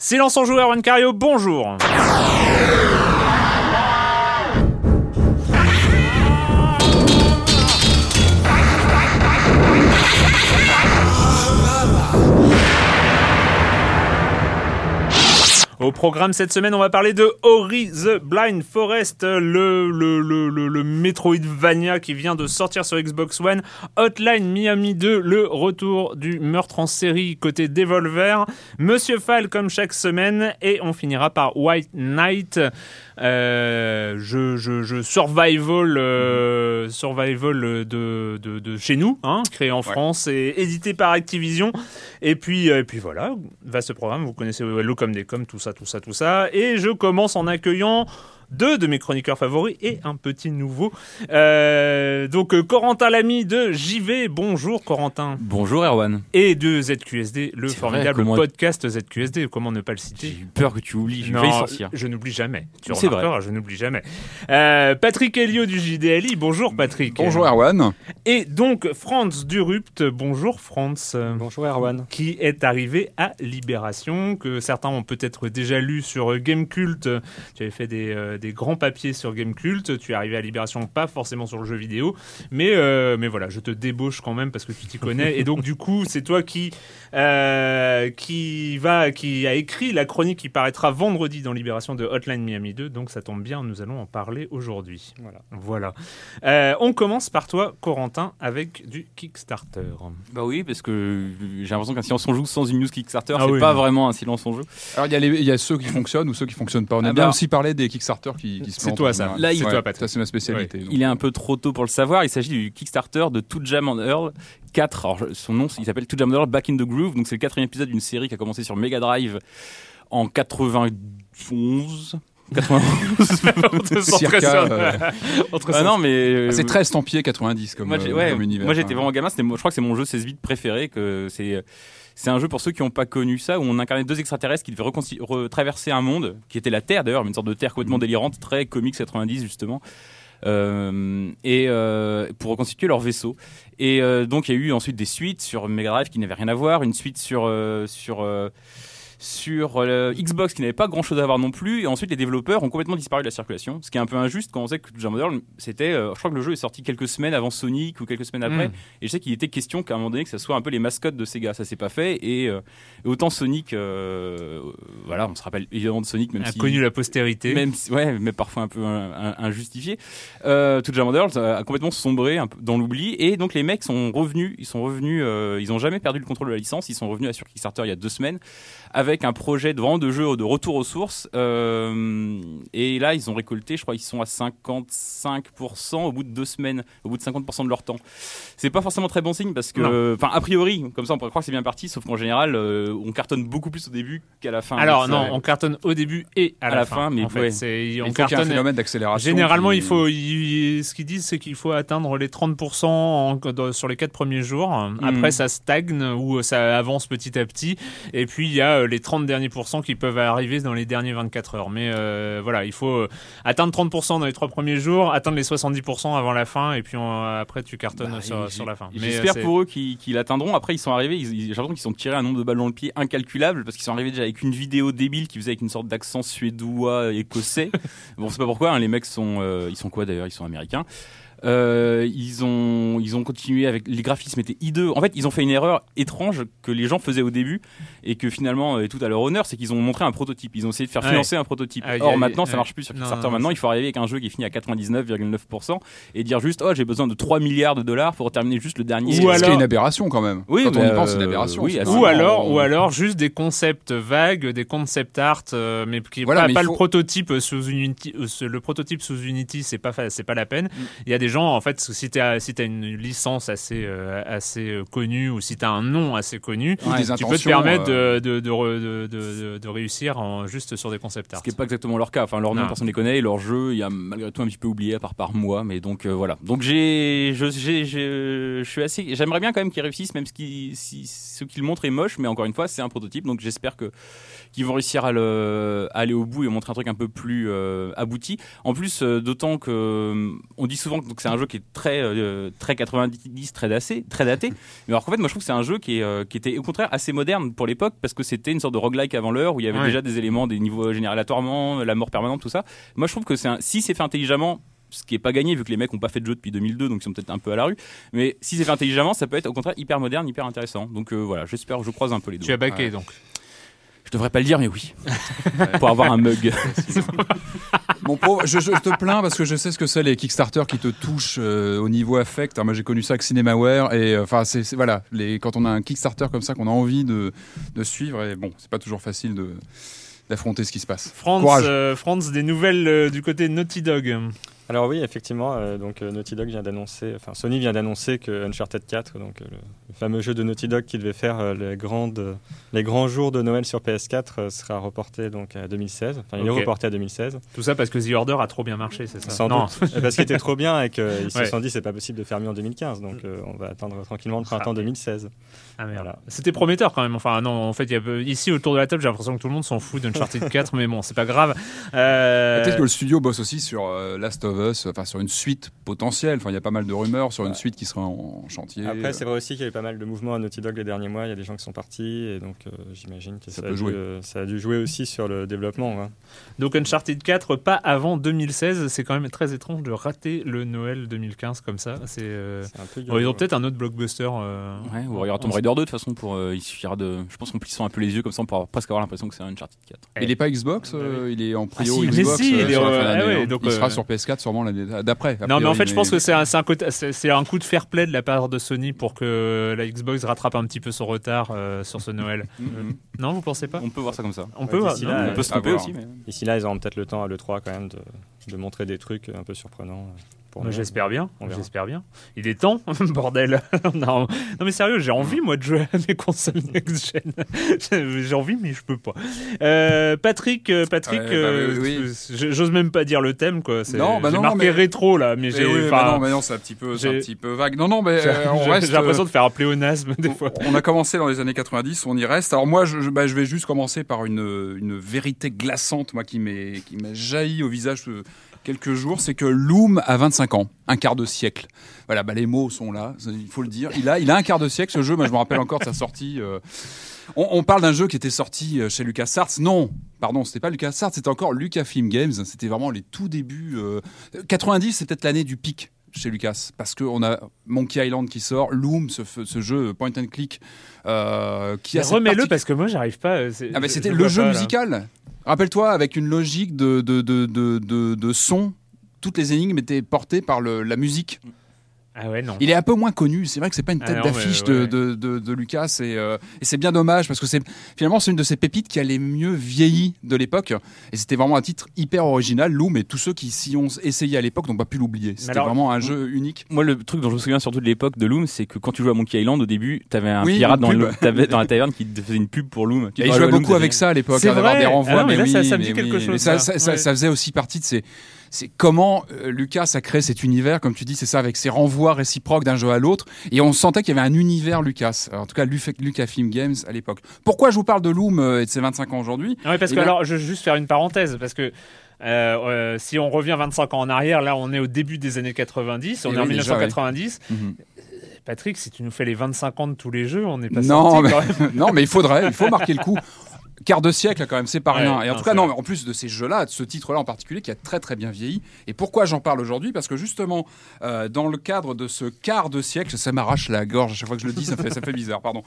Silence en joueur, Cario, bonjour. Au programme cette semaine, on va parler de Ori the Blind Forest, le, le, le, le, Metroidvania qui vient de sortir sur Xbox One, Hotline Miami 2, le retour du meurtre en série côté Devolver, Monsieur Fall comme chaque semaine, et on finira par White Knight, euh, je, je, je survival, euh, survival de, de, de chez nous, hein, créé en France et édité par Activision. Et puis, euh, et puis voilà, va ce programme, vous connaissez Hello comme des comme, tout ça, tout ça, tout ça. Et je commence en accueillant deux de mes chroniqueurs favoris et un petit nouveau. Euh, donc euh, Corentin Lamy de JV, bonjour Corentin. Bonjour Erwan. Et de ZQSD, le formidable vrai, comment- podcast ZQSD, comment ne pas le citer J'ai eu peur que tu oublies, non, sortir. je n'oublie jamais. Tu C'est remarqueras, je n'oublie jamais. Euh, Patrick Helio du JDLI, bonjour Patrick. Bonjour Erwan. Et donc Franz Durupt, bonjour Franz. Bonjour Erwan. Qui est arrivé à Libération, que certains ont peut-être déjà lu sur euh, Gamecult. Tu avais fait des, euh, des grands papiers sur Gamecult. Tu es arrivé à Libération, pas forcément sur le jeu vidéo. Mais, euh, mais voilà, je te débauche quand même parce que tu t'y connais. Et donc, du coup, c'est toi qui, euh, qui, va, qui a écrit la chronique qui paraîtra vendredi dans Libération de Hotline Miami 2. Donc, ça tombe bien, nous allons en parler aujourd'hui. Voilà. voilà. Euh, on commence par toi, Corentin, avec du Kickstarter. Bah oui, parce que j'ai l'impression qu'un silence on joue sans une news Kickstarter, Ah c'est oui, pas non. vraiment un silence on joue. Alors il y, a y a ceux qui fonctionnent ou ceux qui fonctionnent pas. On a Ah bien bah, aussi parlé des Kickstarter qui, qui se C'est toi, ça. Là, il- c'est Ouais, toi. Ça c'est ma spécialité. Il est un peu trop tôt pour le savoir. Il s'agit du Kickstarter de To Jam on Earl 4. Alors, je- son nom, il s'appelle To Jam on Earl Back in the Groove. Donc, c'est le quatrième épisode d'une série qui a commencé sur Mega Drive en 91. 91. Entre Circa, euh, Entre ah non, mais. euh, ah, c'est très estampillé 90 comme, moi, euh, ouais, comme univers. moi j'étais hein. vraiment gamin, je crois que c'est mon jeu 16 bits préféré, que c'est, c'est un jeu pour ceux qui n'ont pas connu ça, où on incarnait deux extraterrestres qui devaient retraverser un monde, qui était la Terre d'ailleurs, une sorte de Terre complètement délirante, très comics 90 justement, euh, et euh, pour reconstituer leur vaisseau. Et euh, donc il y a eu ensuite des suites sur Mega Drive qui n'avaient rien à voir, une suite sur... sur sur euh, Xbox qui n'avait pas grand chose à voir non plus et ensuite les développeurs ont complètement disparu de la circulation ce qui est un peu injuste quand on sait que Jam Model c'était euh, je crois que le jeu est sorti quelques semaines avant Sonic ou quelques semaines après Mm. et je sais qu'il était question qu'à un moment donné que ça soit un peu les mascottes de Sega ça s'est pas fait et, euh, et autant Sonic voilà on se rappelle évidemment de Sonic même si Inconnu la postérité. même si- ouais mais parfois un peu injustifié euh, tout Jam Models a complètement sombré un peu dans l'oubli et donc les mecs sont revenus ils sont revenus ils ont jamais perdu le contrôle de la licence ils sont revenus à sur Kickstarter il y a deux semaines avec un projet de vraiment de jeu de retour aux sources. Euh, et là, ils ont récolté, je crois, ils sont à 55% au bout de deux semaines, au bout de 50% de leur temps. C'est pas forcément très bon signe parce que, enfin, a priori, comme ça, on pourrait croire que c'est bien parti, sauf qu'en général, euh, on cartonne beaucoup plus au début qu'à la fin. Alors non, on cartonne au début et à, À la fin, mais en fait, ouais. c'est Il on y un cartonne. phénomène d'accélération. Généralement, qui- il faut, il- ce qu'ils disent, c'est qu'il faut atteindre les 30% en- dans- sur les quatre premiers jours. Hmm. Après, ça stagne ou ça avance petit à petit. Et puis, il y a euh, les 30 derniers pourcents qui peuvent arriver dans les derniers 24 heures. Mais euh, voilà, il faut euh, atteindre 30% dans les trois premiers jours, atteindre les 70% avant la fin, et puis on- après, tu cartonnes Bah, sur, la fin. J'espère pour eux qu'ils l'atteindront. Après, ils sont arrivés, j'ai l'impression qu'ils sont tirés un nombre de balles dans le pied incalculable parce qu'ils sont arrivés déjà avec une vidéo débile qui faisait avec une sorte d'accent suédois écossais. bon, c'est pas pourquoi. hein, les mecs sont, euh, ils sont quoi d'ailleurs? Ils sont américains. Euh, ils ont ils ont continué avec les graphismes étaient hideux. En fait, ils ont fait une erreur étrange que les gens faisaient au début et que finalement est tout à leur honneur, c'est qu'ils ont montré un prototype. Ils ont essayé de faire Ouais. financer un prototype. Ah, a- Or maintenant, ça marche plus sur Kickstarter. non, maintenant, il faut arriver avec un jeu qui est fini à 99,9% et dire juste oh j'ai besoin de 3 milliards de dollars pour terminer juste le dernier. Ou Ce qui est alors- une aberration quand même. Oui, quand on y pense, c'est une euh, aberration. oui. Ou alors, on- ou alors juste des concepts vagues, des concept art, euh, mais qui Voilà, pas, mais pas il le prototype sous Unity. euh, le prototype sous Unity, c'est pas c'est pas la peine. Mm. Il y a des des gens, en fait, si tu as, si as une licence assez, euh, assez euh, connue ou si tu as un nom assez connu, Ou des tu peux te permettre euh, de, de, de, re- de, de- de réussir en, juste sur des concept art. Ce qui n'est pas exactement leur cas. Enfin, leur nom, Non. personne ne les connaît. Et leur jeu, il y a malgré tout un petit peu oublié, à part par moi. Mais donc, euh, voilà. Donc, j'ai, je, j'ai, j'ai- je suis assez. J'aimerais bien quand même qu'ils réussissent, même ce qui, si, ce qu'ils montrent est moche. Mais encore une fois, c'est un prototype. Donc, j'espère que qu'ils vont réussir à, le, à aller au bout et montrer un truc un peu plus euh, abouti. En plus, euh, d'autant que euh, on dit souvent que c'est un jeu qui est très, très 90, très daté, très daté. Mais alors qu'en fait, moi, je trouve que c'est un jeu qui, est, qui était au contraire assez moderne pour l'époque parce que c'était une sorte de roguelike avant l'heure où il y avait Ouais. déjà des éléments, des niveaux générés aléatoirement, la mort permanente, tout ça. Moi, je trouve que c'est un, si c'est fait intelligemment, ce qui est pas gagné vu que les mecs ont pas fait de jeu depuis 2002 donc ils sont peut-être un peu à la rue mais si c'est fait intelligemment ça peut être au contraire hyper moderne hyper intéressant donc euh, voilà j'espère je croise un peu les Tu doigts as baqué Ouais. donc. Je devrais pas le dire mais oui pour avoir un mug Mon pauvre, je, je te plains parce que je sais ce que c'est les Kickstarter qui te touchent euh, au niveau affect. Moi, j'ai connu ça avec Cinemaware et euh, enfin, c'est voilà, quand on a un Kickstarter comme ça qu'on a envie de, de suivre et bon, c'est pas toujours facile de d'affronter ce qui se passe. France, euh, France, des nouvelles euh, du côté Naughty Dog. Alors oui, effectivement, euh, donc Naughty Dog vient d'annoncer, enfin Sony vient d'annoncer que Uncharted 4, donc euh, le, fameux jeu de Naughty Dog qui devait faire euh, les grandes, les grands jours de Noël sur PS4, euh, sera reporté donc à 2016. Enfin, il est reporté à 2016. Tout ça parce que The Order a trop bien marché, c'est ça Sans Non. doute. Parce qu'il était trop bien et qu'ils Ouais. se sont dit c'est pas possible de faire mieux en 2015, donc euh, on va attendre tranquillement le printemps Ah. 2016. Ah merde. Voilà. C'était prometteur quand même. Enfin, non, en fait, y a, ici autour de la table, j'ai l'impression que tout le monde s'en fout d'Uncharted 4, mais bon, c'est pas grave. Euh, Peut-être que le studio bosse aussi sur euh, Last of Us, enfin sur une suite potentielle. Enfin, il y a pas mal de rumeurs sur une suite qui sera en, en chantier. Après, c'est vrai aussi qu'il y a eu pas mal de mouvements à Naughty Dog les derniers mois. Il y a des gens qui sont partis et donc euh, j'imagine que Ça ça, peut a dû, jouer. euh, ça a dû jouer aussi sur le développement. hein. Donc Uncharted 4, pas avant 2016. C'est quand même très étrange de rater le Noël 2015 comme ça. C'est. euh, ils ont peut-être un autre blockbuster. euh, Ouais, ou il y aura Tomb Raider 2 de toute façon pour euh, il suffira de je pense qu'on plissant un peu les yeux comme ça on pourra presque avoir l'impression que c'est un Uncharted 4. Il est pas Xbox, euh, il est en prio Ah si, mais Xbox. si, il est, euh, fin d'année, ah ouais, hein. donc, il sera euh, sur PS4 sûrement l'année d'après. Non, mais en fait, je pense que c'est un, c'est un, c'est- c'est un coup de fair play de la part de Sony pour que la Xbox rattrape un petit peu son retard euh, sur ce Noël. Mhm. Non, vous pensez pas On peut voir ça comme ça. On Ouais, peut. non, là, on peut se tromper aussi mais Ici là, ils auront peut-être le temps à l'E3 quand même de, de montrer des trucs un peu surprenants. J'espère bien, j'espère bien. Il est temps, bordel. non, non, mais sérieux, j'ai envie moi de jouer à mes consoles next gen. j'ai envie, mais je peux pas. Euh, Patrick, euh, Patrick, Ouais, bah euh, oui, j'ose même pas dire le thème quoi. C'est- Non, bah non, marqué mais- rétro là, mais Eh j'ai. oui, bah non, mais non, c'est un petit peu, un petit peu vague. Non, non, mais euh, on reste. j'ai l'impression de faire un pléonasme des fois. On a commencé dans les années 90, on y reste. Alors moi, je, je- bah, je vais juste commencer par une, une vérité glaçante, moi, qui m'est qui m'a jailli au visage quelques jours, c'est que Loom a 25 ans, un quart de siècle. Voilà, bah, les mots sont là, il faut le dire. Il a, il a un quart de siècle, ce jeu. Moi, je me rappelle encore de sa sortie. euh, on, on parle d'un jeu qui était sorti euh, chez LucasArts. Non, pardon, c'était pas LucasArts, c'était encore Lucasfilm Games. C'était vraiment les tout débuts. euh, 90, c'est peut-être l'année du pic chez Lucas parce qu'on a Monkey Island qui sort, Loom, ce, jeu point and click euh, qui Remets-le parce que moi j'arrive pas. ah bah, c'était je le jeu pas, musical. Rappelle-toi avec une logique de son. Toutes les énigmes étaient portées par le, la musique. Ah ouais non. Il est un peu moins connu. C'est vrai que c'est pas une Ah tête d'affiche ouais. de, de, de, de Lucas et, euh, et c'est bien dommage parce que c'est finalement c'est une de ces pépites qui a les mieux vieilli de l'époque et c'était vraiment un titre hyper original. Loom et tous ceux qui s'y ont essayé à l'époque n'ont pas pu l'oublier. C'était vraiment un jeu unique. Moi, le truc dont je me souviens surtout de l'époque de Loom, c'est que quand tu jouais à Monkey Island, au début, t'avais un Oui, pirate dans, le- dans la taverne qui te faisait une pub pour Loom. Tu Et il jouait beaucoup avec ça à l'époque, C'est hein, d'avoir vrai des renvois. Ah non, mais là, oui, ça- ça me mais dit quelque oui. chose, ça faisait aussi partie de ces. C'est comment euh, Lucas a créé cet univers, comme tu dis, c'est ça, avec ses renvois réciproques d'un jeu à l'autre. Et on sentait qu'il y avait un univers Lucas. Alors, en tout cas, Lu- Lucasfilm Games à l'époque. Pourquoi je vous parle de Loom euh, et de ses 25 ans aujourd'hui? Ouais, parce Eh que ben- alors, je vais juste faire une parenthèse parce que. euh, euh, si on revient 25 ans en arrière, là on est au début des années 90, on Eh est en oui, déjà, 1990. Patrick, si tu nous fais les 25 ans de tous les jeux, on n'est pas Non, sorti mais, quand même. non, mais il faudrait, il faut marquer le coup. Quart de siècle, quand même, c'est pas Ouais, rien. Et en non, tout cas, non, mais en plus de ces jeux-là, de ce titre-là en particulier, qui a très très bien vieilli. Et pourquoi j'en parle aujourd'hui? Parce que justement, euh, dans le cadre de ce quart de siècle, ça m'arrache la gorge à chaque fois que je le dis, ça fait, ça fait bizarre, pardon.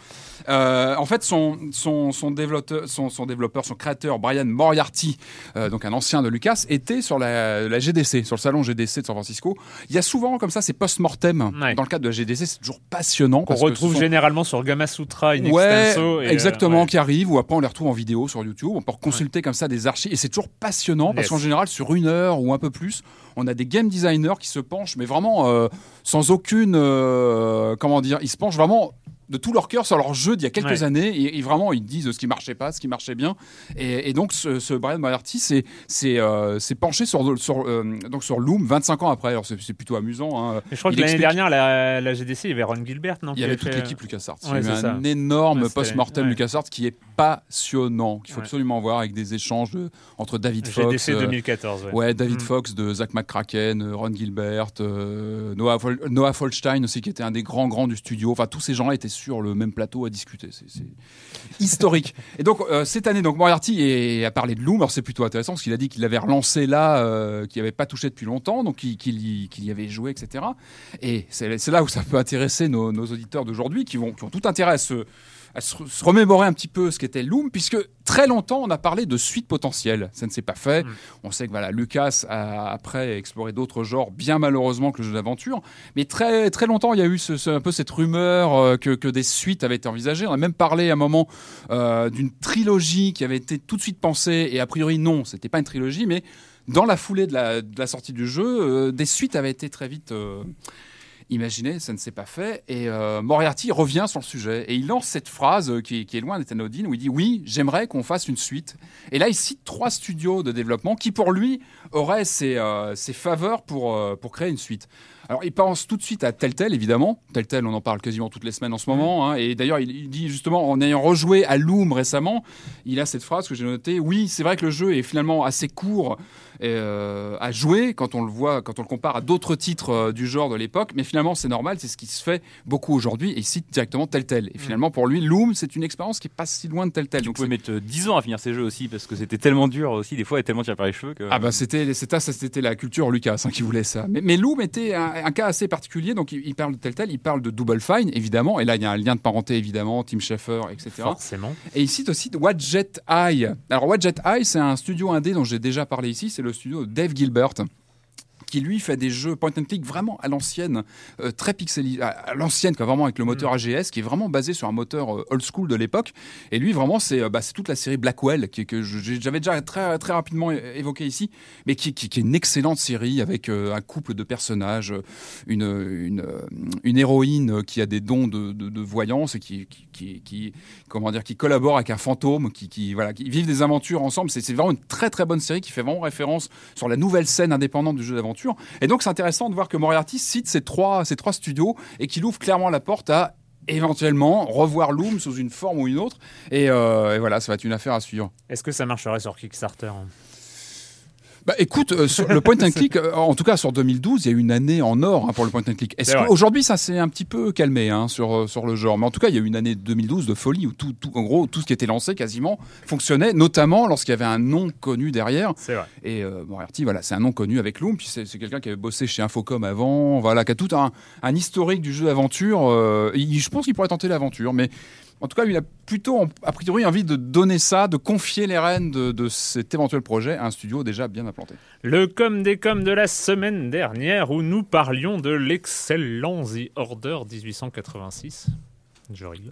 Euh, en fait, son, son, son, développeur, son, son développeur, son créateur, Brian Moriarty, euh, donc un ancien de Lucas, était sur la, la GDC, sur le salon GDC de San Francisco. Il y a souvent comme ça ces post-mortem Ouais. dans le cadre de la GDC, c'est toujours passionnant. Qu'on retrouve sont- généralement sur Gamma Sutra, In Ouais, Extenso. et, exactement, qui arrive, ou après on les retrouve en vidéo sur YouTube. On peut consulter comme ça des archives. Et c'est toujours passionnant parce qu'en général, sur une heure ou un peu plus, on a des game designers qui se penchent, mais vraiment euh, sans aucune, euh, comment dire, ils se penchent vraiment de tout leur cœur sur leur jeu d'il y a quelques Ouais. années et, et vraiment ils disent ce qui marchait pas, ce qui marchait bien et, et donc ce, ce Brian Moriarty c'est c'est euh, penché sur sur euh, donc sur Loom 25 ans après alors c'est plutôt amusant hein. Je crois Il que l'année explique- dernière, la, la GDC, il y avait Ron Gilbert, non il y avait toute fait- l'équipe LucasArts. Ouais, il y avait un énorme Ouais, post-mortem. LucasArts qui est passionnant, qu'il faut absolument voir avec des échanges de- entre David Fox, GDC euh, 2014. Ouais. David Mm. Fox de Zach McCracken, euh, Ron Gilbert, euh, Noah, Noah Folstein aussi qui était un des grands grands du studio. Enfin, tous ces gens-là étaient sur le même plateau à discuter. C'est historique. Et donc euh, cette année, donc Moriarty a parlé de Loom. C'est plutôt intéressant parce qu'il a dit qu'il l'avait relancé là, euh, qu'il n'avait pas touché depuis longtemps, donc qu'il y, avait joué, etc. Et c'est là où ça peut intéresser nos, nos auditeurs d'aujourd'hui qui, vont, qui ont tout intérêt à se, à se, se remémorer un petit peu ce qu'était Loom, puisque très longtemps on a parlé de suite potentielle. Ça ne s'est pas fait. Mm. On sait que voilà, Lucas a après exploré d'autres genres, bien malheureusement que le jeu d'aventure. Mais très, très longtemps, il y a eu ce, ce- un peu cette rumeur euh, que, que des suites avaient été envisagées. On a même parlé à un moment euh, d'une trilogie qui avait été tout de suite pensée, et a priori non, c'était pas une trilogie, mais dans la foulée de la, de la sortie du jeu, euh, des suites avaient été très vite imaginées, ça ne s'est pas fait, et euh, Moriarty revient sur le sujet, et il lance cette phrase euh, qui, est loin d'être anodine, où il dit « Oui, j'aimerais qu'on fasse une suite ». Et là, il cite trois studios de développement qui, pour lui, auraient ses, euh, faveurs pour, pour créer une suite. Alors, il pense tout de suite à Telltale, évidemment. Telltale, on en parle quasiment toutes les semaines en ce moment. hein. Et d'ailleurs, il, il dit justement, en ayant rejoué à Loom récemment, il a cette phrase que j'ai notée. Oui, c'est vrai que le jeu est finalement assez court euh, à jouer quand on le voit, quand on le compare à d'autres titres euh, du genre de l'époque. Mais finalement, c'est normal, c'est ce qui se fait beaucoup aujourd'hui. Et il cite directement Telltale. Et finalement, pour lui, Loom, c'est une expérience qui est pas si loin de Telltale. Tu Donc, pouvais mettre euh, 10 ans à finir ces jeux aussi parce que c'était tellement dur aussi des fois et tellement tiré par les cheveux que Ah bah c'était c'était ça c'était la culture Lucas hein, qui voulait ça. Mais, mais Loom était un, un cas assez particulier donc il, il parle de Telltale, il parle de Double Fine évidemment et là il y a un lien de parenté évidemment, Tim Schafer etc. Forcément. Et il cite aussi Wadjet Eye. Alors Wadjet Eye c'est un studio indé dont j'ai déjà parlé ici, c'est le studio de Dave Gilbert qui lui fait des jeux point and click vraiment à l'ancienne, euh, très pixelisé, à, à l'ancienne, vraiment avec le moteur AGS, qui est vraiment basé sur un moteur euh, old school de l'époque. Et lui, vraiment, c'est euh, bah, toute la série Blackwell, qui, que j'avais déjà très, très rapidement évoqué ici, mais qui, qui- qui est une excellente série avec un couple de personnages, une, une, une héroïne qui a des dons de, de- de voyance et qui, qui, qui, qui- comment dire, qui collabore avec un fantôme, qui, qui, voilà, qui vivent des aventures ensemble. C'est vraiment une très très bonne série qui fait vraiment référence sur la nouvelle scène indépendante du jeu d'aventure. Et donc c'est intéressant de voir que Moriarty cite ces trois, ces trois studios et qu'il ouvre clairement la porte à éventuellement revoir Loom sous une forme ou une autre. Et, euh, voilà, ça va être une affaire à suivre. Est-ce que ça marcherait sur Kickstarter hein? Bah écoute, euh, sur le point and click, euh, en tout cas sur 2012, il y a eu une année en or hein, pour le point and click. Est-ce qu'aujourd'hui ça s'est un petit peu calmé hein, sur, euh, sur le genre? Mais en tout cas, il y a eu une année 2012 de folie où tout, tout, en gros, tout ce qui était lancé quasiment fonctionnait, notamment lorsqu'il y avait un nom connu derrière. C'est vrai. Et euh, Moriarty, voilà, c'est un nom connu avec Loom, puis c'est quelqu'un qui avait bossé chez Infocom avant, voilà, qui a tout un, un historique du jeu d'aventure. je pense qu'il pourrait tenter l'aventure, mais en tout cas, il a plutôt, a priori, envie de donner ça, de confier les rênes de, de cet éventuel projet à un studio déjà bien implanté. Le com des coms de la semaine dernière où nous parlions de l'excellent The Order 1886. Je rigole.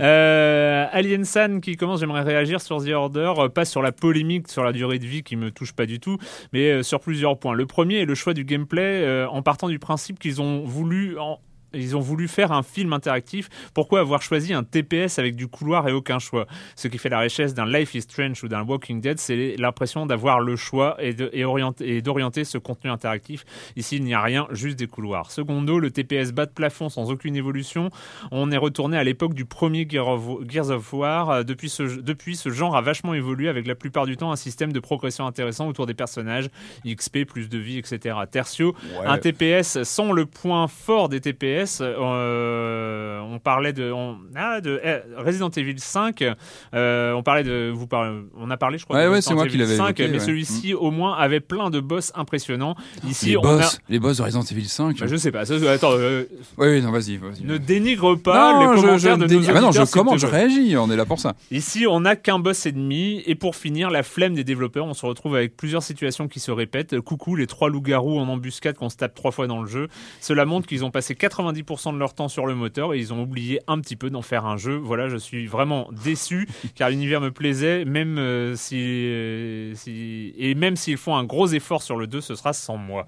Euh, Alien San qui commence, j'aimerais réagir sur The Order, euh, pas sur la polémique sur la durée de vie qui me touche pas du tout, mais euh, sur plusieurs points. Le premier est le choix du gameplay euh, en partant du principe qu'ils ont voulu en- ils ont voulu faire un film interactif. Pourquoi avoir choisi un TPS avec du couloir et aucun choix? Ce qui fait la richesse d'un Life is Strange ou d'un Walking Dead, c'est l'impression d'avoir le choix et d'orienter ce contenu interactif. Ici, il n'y a rien, juste des couloirs. Secondo, le TPS bas de plafond sans aucune évolution. On est retourné à l'époque du premier Gears of War. Euh, Depuis ce, depuis, ce genre a vachement évolué avec la plupart du temps un système de progression intéressant autour des personnages, XP, plus de vie, etc. Tertio, un TPS sans le point fort des TPS. Euh, on parlait de, on, ah, de eh, Resident Evil 5. euh, on parlait de, vous parlez, on a parlé, je crois. Ouais, de ouais, Resident c'est moi Evil qui l'avais 5, évoqué, mais ouais. celui-ci au moins avait plein de boss impressionnants. Ici, les on boss, a, les boss de Resident Evil 5. Bah, je sais pas. ça, attends, euh, Oui, non, vas-y, vas-y. ne dénigre pas Non, les commentaires je de nos Ah non, je je plaît. réagis, on est là pour ça. Ici, on n'a qu'un boss ennemi, et pour finir, la flemme des développeurs. On se retrouve avec plusieurs situations qui se répètent. Coucou, les trois loups-garous en embuscade qu'on se tape trois fois dans le jeu. Cela montre qu'ils ont passé 90% de leur temps sur le moteur et ils ont oublié un petit peu d'en faire un jeu. Voilà, je suis vraiment déçu car l'univers me plaisait, même euh, si, euh, si- et même s'ils font un gros effort sur le 2, ce sera sans moi.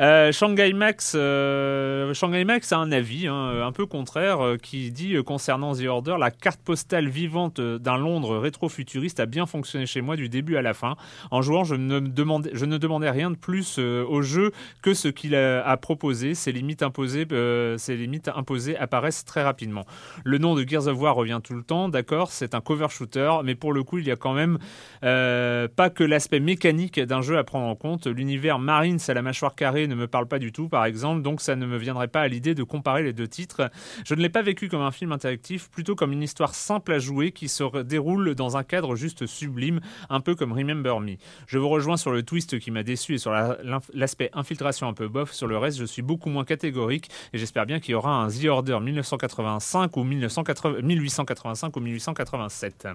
Euh, Shanghai Max, euh, Shanghai Max a un avis hein, un peu contraire euh, qui dit euh, concernant The Order, la carte postale vivante euh, d'un Londres rétro-futuriste a bien fonctionné chez moi du début à la fin. En jouant, je ne, demandais, rien de plus euh, au jeu que ce qu'il a, proposé. Ses limites imposées, euh, ses limites imposées apparaissent très rapidement. Le nom de Gears of War revient tout le temps, d'accord, c'est un cover shooter, mais pour le coup, il y a quand même euh, pas que l'aspect mécanique d'un jeu à prendre en compte. L'univers Marines à la mâchoire carrée ne me parle pas du tout, par exemple, donc ça ne me viendrait pas à l'idée de comparer les deux titres. Je ne l'ai pas vécu comme un film interactif, plutôt comme une histoire simple à jouer qui se déroule dans un cadre juste sublime, un peu comme Remember Me. Je vous rejoins sur le twist qui m'a déçu et sur la- l'aspect infiltration un peu bof. Sur le reste, je suis beaucoup moins catégorique et j'espère bien qu'il y aura un The Order 1985 ou 1980 1885 ou 1887.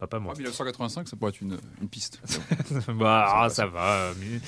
Bah, pas moi. 1985, ça pourrait être une, une piste. bah, ah, ça va. euh, mais-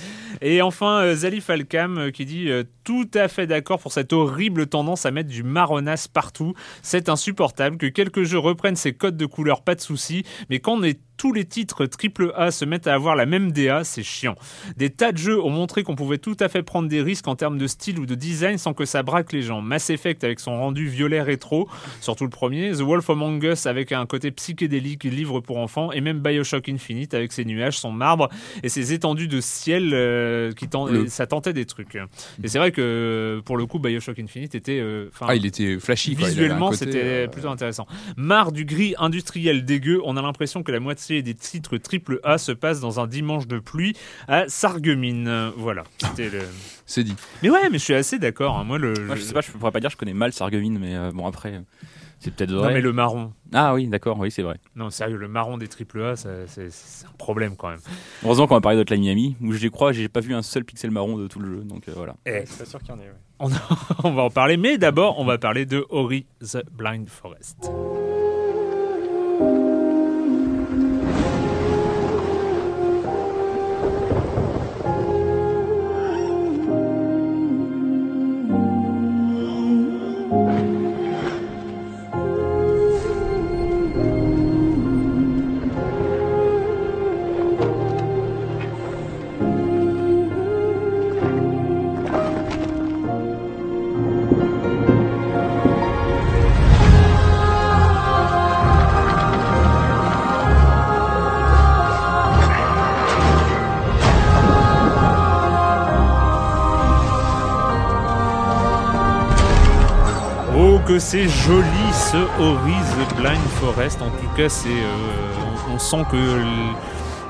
Et enfin, euh, Zalif Alkam euh, qui dit euh, tout à fait d'accord pour cette horrible tendance à mettre du marronasse partout. C'est insupportable que quelques jeux reprennent ces codes de couleur, pas de souci. Mais quand on est tous les titres AAA se mettent à avoir la même DA, c'est chiant. Des tas de jeux ont montré qu'on pouvait tout à fait prendre des risques en termes de style ou de design sans que ça braque les gens. Mass Effect avec son rendu violet rétro, surtout le premier, The Wolf Among Us avec un côté psychédélique, livre pour enfants, et même Bioshock Infinite avec ses nuages, son marbre et ses étendues de ciel euh, qui ten- Bleu. ça tentait des trucs. Et c'est vrai que pour le coup, Bioshock Infinite était, euh, Ah, il était flashy. quoi. Visuellement, c'était euh, plutôt intéressant. Marre du gris industriel dégueu, on a l'impression que la moitié des titres triple A se passent dans un dimanche de pluie à Sarreguemines. Euh, Voilà, c'était le... C'est dit. Mais ouais, mais je suis assez d'accord. hein. Moi, le... Moi, je sais pas, je pourrais pas dire, je connais mal Sargevin, mais euh, bon, après, euh, c'est peut-être Non, vrai. mais le marron. Ah oui, d'accord, oui, c'est vrai. Non, sérieux, le marron des triple A, ça- c'est un problème quand même. Heureusement qu'on va parler d'Hotline Miami, où je crois, j'ai pas vu un seul pixel marron de tout le jeu, donc euh, voilà. Eh, C'est pas sûr qu'il y en ait. ouais. on, on va en parler, mais d'abord, on va parler de Ori the Blind Forest. C'est joli ce Ori the Blind Forest. En tout cas, c'est, euh, on, on sent que le,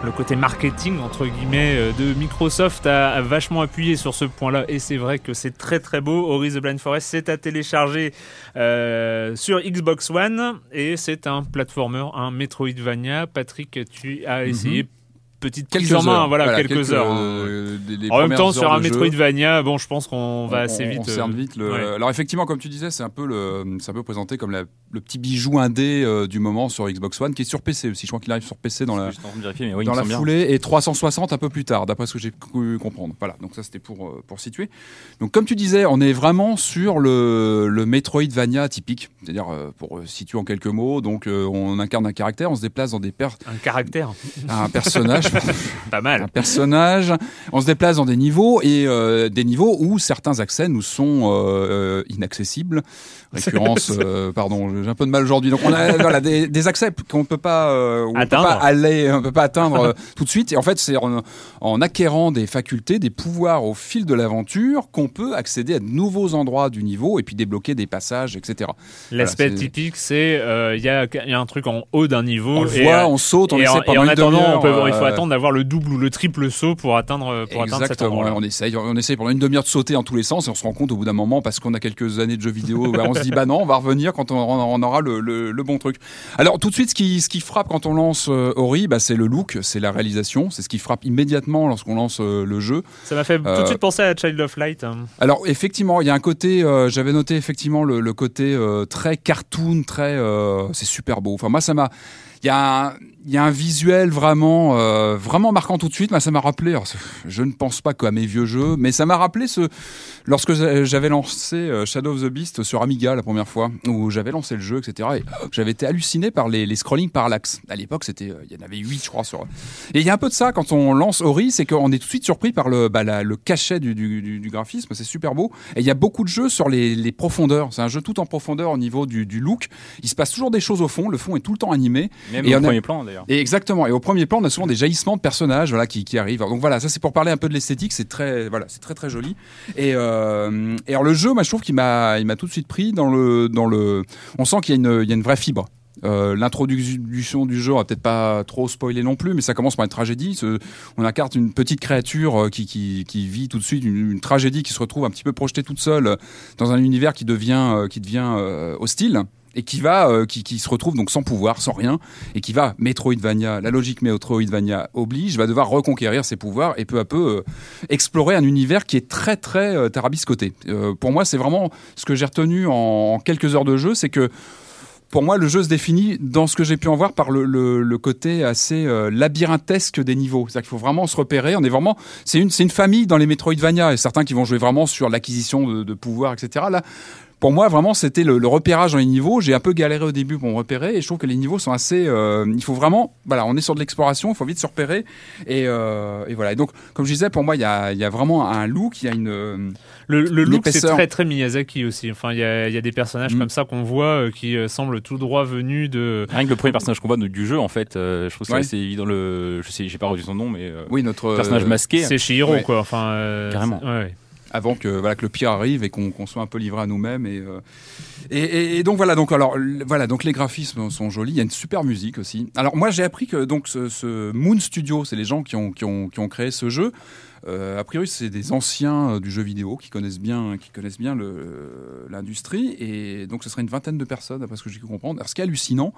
le côté marketing entre guillemets euh, de Microsoft a, a vachement appuyé sur ce point-là. Et c'est vrai que c'est très très beau. Ori the Blind Forest, c'est à télécharger euh, sur Xbox One et c'est un platformer, un Metroidvania. Patrick, tu as essayé petite prise Quelques en main, heures. voilà, quelques, heures. hein. euh, des- des En même temps, sur un. Metroidvania, bon, je pense qu'on va on- assez vite. On cerne euh, vite le- ouais. Alors effectivement, comme tu disais, c'est un peu le, c'est un peu présenté comme la- le petit bijou indé euh, du moment sur Xbox One, qui est sur PC aussi. Je crois qu'il arrive sur PC dans la Je suis en train de vérifier, mais oui, dans la bien. foulée et 360 un peu plus tard, d'après ce que j'ai cru comprendre. Voilà, donc ça c'était pour euh, pour situer. Donc comme tu disais, on est vraiment sur le, le Metroidvania typique, c'est-à-dire euh, pour situer en quelques mots. Donc euh, on incarne un caractère, on se déplace dans des per Un caractère, un personnage, pas mal. un personnage. On se déplace dans des niveaux et euh, des niveaux où certains accès nous sont euh, euh, inaccessibles. Récurrence, euh, pardon, j'ai un peu de mal aujourd'hui. Donc on a voilà, des, des accès qu'on peut pas, on peut pas aller, on peut pas atteindre tout de suite. Et en fait, c'est en, en acquérant des facultés, des pouvoirs au fil de l'aventure qu'on peut accéder à de nouveaux endroits du niveau et puis débloquer des passages, etc. L'aspect Voilà, typique, c'est il y, a, il y a un truc en haut d'un niveau. On le voit, on saute, on et essaie en, et en une attendant, on demi-heure, peut- il faut euh, attendre d'avoir le double ou le triple saut pour atteindre, pour atteindre cet Exactement, endroit-là. on essaye, on essaye pendant une demi-heure de sauter en tous les sens et on se rend compte au bout d'un moment parce qu'on a quelques années de jeux vidéo, bah, on se dit bah non, on va revenir quand on, on aura le, le- le bon truc. Alors tout de suite, ce qui, ce qui frappe quand on lance euh, Ori, bah, c'est le look, c'est la réalisation, c'est ce qui frappe immédiatement lorsqu'on lance euh, le jeu. Ça m'a fait tout de Euh, suite penser à Child of Light. hein. Alors effectivement, il y a un côté, euh, j'avais noté effectivement le, le côté euh, très cartoon, très, euh, c'est super beau. Enfin moi ça m'a, il y a y a un visuel vraiment, euh, vraiment marquant tout de suite. Moi, ça m'a rappelé. je ne pense pas qu'à mes vieux jeux, mais ça m'a rappelé ce lorsque j'avais lancé euh, Shadow of the Beast sur Amiga la première fois, où j'avais lancé le jeu, etc. Et euh, j'avais été halluciné par les, les scrolling parallax. À l'époque, c'était, il y en avait 8 je crois sur. Et il y a un peu de ça quand on lance Ori, c'est qu'on est tout de suite surpris par le, bah, le cachet du, du, du- du graphisme. C'est super beau. Et il y a beaucoup de jeux sur les, les profondeurs. C'est un jeu tout en profondeur au niveau du, du look. Il se passe toujours des choses au fond. Le fond est tout le temps animé. Même Et au a- premier plan d'ailleurs. Et exactement. Et au premier plan, on a souvent des jaillissements de personnages, voilà, qui, qui arrivent. Donc voilà, ça c'est pour parler un peu de l'esthétique. C'est très, voilà, c'est très très joli. Et, euh, et alors le jeu, moi je trouve qu'il m'a, il m'a tout de suite pris dans le, dans le. On sent qu'il y a une, il y a une vraie fibre. Euh, L'introduction du jeu, on va peut-être pas trop spoiler non plus, mais ça commence par une tragédie. Ce- on incarne une petite créature euh, qui, qui, qui vit tout de suite une, une tragédie, qui se retrouve un petit peu projetée toute seule dans un univers qui devient, qui devient hostile et qui va, euh, qui, qui se retrouve donc sans pouvoir, sans rien, et qui va Metroidvania, la logique Metroidvania oblige, va devoir reconquérir ses pouvoirs et peu à peu euh, explorer un univers qui est très très euh, tarabiscoté. Euh, pour moi, c'est vraiment ce que j'ai retenu en, quelques heures de jeu, c'est que pour moi, le jeu se définit dans ce que j'ai pu en voir par le, le, côté assez labyrinthesque des niveaux. C'est-à-dire qu'il faut vraiment se repérer. On est vraiment, c'est une, c'est une famille dans les Metroidvania. Et certains qui vont jouer vraiment sur l'acquisition de, de pouvoir, etc. Là, pour moi, vraiment, c'était le, le repérage dans les niveaux. J'ai un peu galéré au début pour me repérer, et je trouve que les niveaux sont assez. euh, il faut vraiment, voilà, on est sur de l'exploration, il faut vite se repérer, et, euh, et voilà. Et donc, comme je disais, pour moi, il y a, il y a vraiment un look, il y a une. Le, look, c'est très très Miyazaki aussi. Enfin, il y a, il y a des personnages Mm. comme ça qu'on voit euh, qui semblent tout droit venus de. Rien que le premier personnage qu'on voit du jeu, en fait, euh, je trouve que c'est Ouais. assez évident. Le, je sais, j'ai pas revu son nom, mais euh, Oui, notre personnage masqué. C'est Shihiro, ouais. quoi. Enfin, euh, Carrément. c'est- ouais, ouais. Avant que voilà que le pire arrive et qu'on soit un peu livré à nous-mêmes et, euh, et, donc voilà donc alors voilà donc les graphismes sont jolis il y a une super musique aussi. Alors moi j'ai appris que donc ce, ce Moon Studio c'est les gens qui ont, qui ont, qui ont créé ce jeu a priori c'est des anciens euh, du jeu vidéo qui connaissent bien qui connaissent bien le- l'industrie. Et donc ce serait une vingtaine de personnes d'après ce que j'ai pu comprendre. Ce qui est hallucinant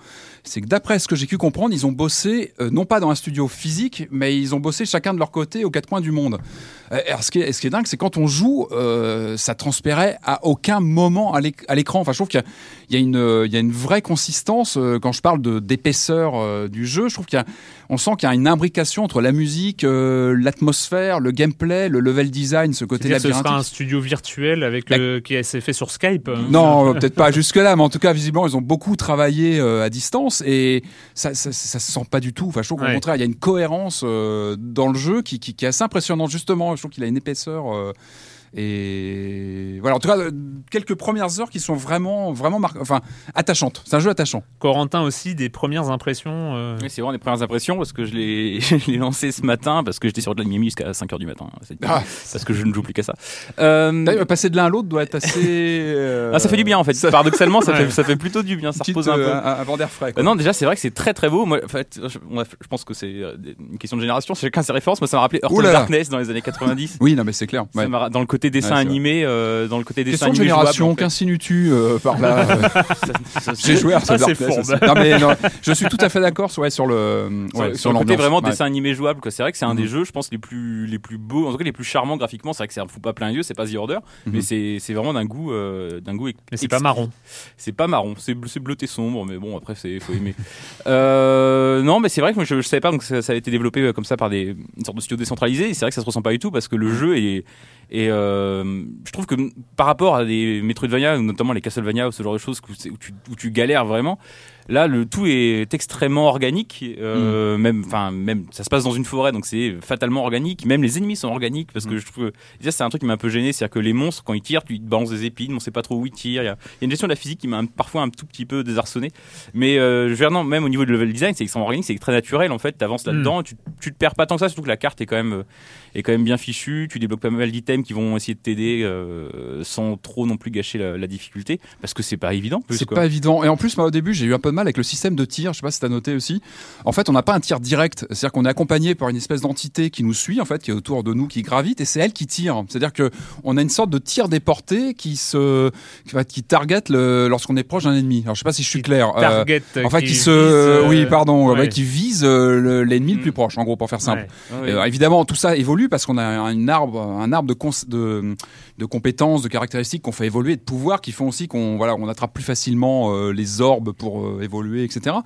c'est que d'après ce que j'ai pu comprendre ils ont bossé euh, non pas dans un studio physique mais ils ont bossé chacun de leur côté aux quatre coins du monde. Euh, ce qui est, dingue, c'est quand on joue, euh, ça transpérait à aucun moment à l'écran. Enfin, je trouve qu'il y a- il y, a une, euh, il y a une vraie consistance. euh, quand je parle d'épaisseur euh, du jeu, je trouve qu'il y a, on sent qu'il y a une imbrication entre la musique, euh, l'atmosphère, le gameplay, le level design, ce côté C'est-à-dire que ce labyrinthique. sera un studio virtuel avec La- euh, qui s'est fait sur Skype. hein. Non, peut-être pas jusque-là, mais en tout cas, visiblement, ils ont beaucoup travaillé à distance et ça, ça, ça se sent pas du tout. Enfin, je trouve qu'au Ouais. contraire, il y a une cohérence dans le jeu qui, qui, qui est assez impressionnante, justement. Je trouve qu'il a une épaisseur. euh, et voilà, en tout cas, euh, quelques premières heures qui sont vraiment, vraiment mar- enfin, attachantes. C'est un jeu attachant. Corentin aussi, des premières impressions. euh, Oui, c'est vraiment des premières impressions parce que je l'ai je l'ai lancé ce matin parce que j'étais sur de la Miami jusqu'à 5h du matin. C'est- Ah. Parce que je ne joue plus qu'à ça. Euh, passer de l'un à l'autre doit être assez. euh, ah, ça fait du bien en fait. Paradoxalement, ça, Ouais. fait, ça fait plutôt du bien. Ça petite, repose un peu. un, un vent d'air frais. quoi. Non, déjà, c'est vrai que c'est très très beau. Moi, en fait, je, pense que c'est une question de génération. Chacun ses références. Moi, ça m'a rappelé Heart Ouh of. Darkness dans les années 90. Oui, non, mais c'est clair. Ouais. dans le côté dessin Ouais, animé, euh, dans le côté dessin animé génération, en fait. qu'insinues-tu euh, par là euh, J'ai joué à Ah. Non, mais non, je suis tout à fait d'accord sur, ouais, sur le, ouais, sur, sur le côté vraiment Ouais. dessin animé jouable quoi. c'est vrai que c'est un des Mhm. jeux je pense les plus les plus beaux en tout cas les plus charmants graphiquement c'est vrai que ça me fout pas plein yeux c'est pas The Order Mhm. mais c'est c'est vraiment d'un goût euh, d'un goût Mais c'est pas marron. c'est pas marron c'est bleu- c'est bleuté sombre mais bon après c'est faut aimer non mais c'est vrai que moi, je, je savais pas donc ça, ça a été développé comme ça par des une sorte de studio décentralisé et c'est vrai que ça se ressent pas du tout parce que le jeu est et euh, je trouve que par rapport à des Metroidvania, notamment les Castlevania ou ce genre de choses où, tu galères vraiment, là le tout est extrêmement organique. Euh, Même, enfin même, ça se passe dans une forêt, donc c'est fatalement organique. Même les ennemis sont organiques parce que je trouve que déjà c'est un truc qui m'a un peu gêné, c'est-à-dire que les monstres quand ils tirent, tu ils te balancent des épines, on sait pas trop où ils tirent. Il y a, il y a une gestion de la physique qui m'a parfois un tout petit peu désarçonné. Mais euh, je veux dire, non, même au niveau du level design, c'est extrêmement organique, c'est très naturel en fait. T'avances là-dedans, tu, tu te perds pas tant que ça, surtout que la carte est quand même euh, est quand même bien fichue. Tu débloques pas mal d'items qui vont essayer de t'aider euh, sans trop non plus gâcher la, la difficulté, parce que c'est pas évident. C'est pas évident. Et en plus, moi, au début, j'ai eu un peu de mal avec le système de tir. Je sais pas si t'as noté aussi. En fait, on n'a pas un tir direct. C'est-à-dire qu'on est accompagné par une espèce d'entité qui nous suit, en fait, qui est autour de nous, qui gravite, et c'est elle qui tire. C'est-à-dire que on a une sorte de tir déporté qui se, qui, target lorsqu'on est proche d'un ennemi. Alors, je sais pas si je suis clair. Euh, Target. en fait, qui, qui se, vise, euh, oui, pardon, ouais. qui vise euh, le- l'ennemi le Mm. plus proche, en gros, pour faire simple. Ouais. Euh, évidemment, tout ça évolue parce qu'on a un arbre, un arbre de, cons- de, de compétences, de caractéristiques qu'on fait évoluer, de pouvoirs qui font aussi qu'on voilà, on attrape plus facilement euh, les orbes pour euh, évoluer, etc.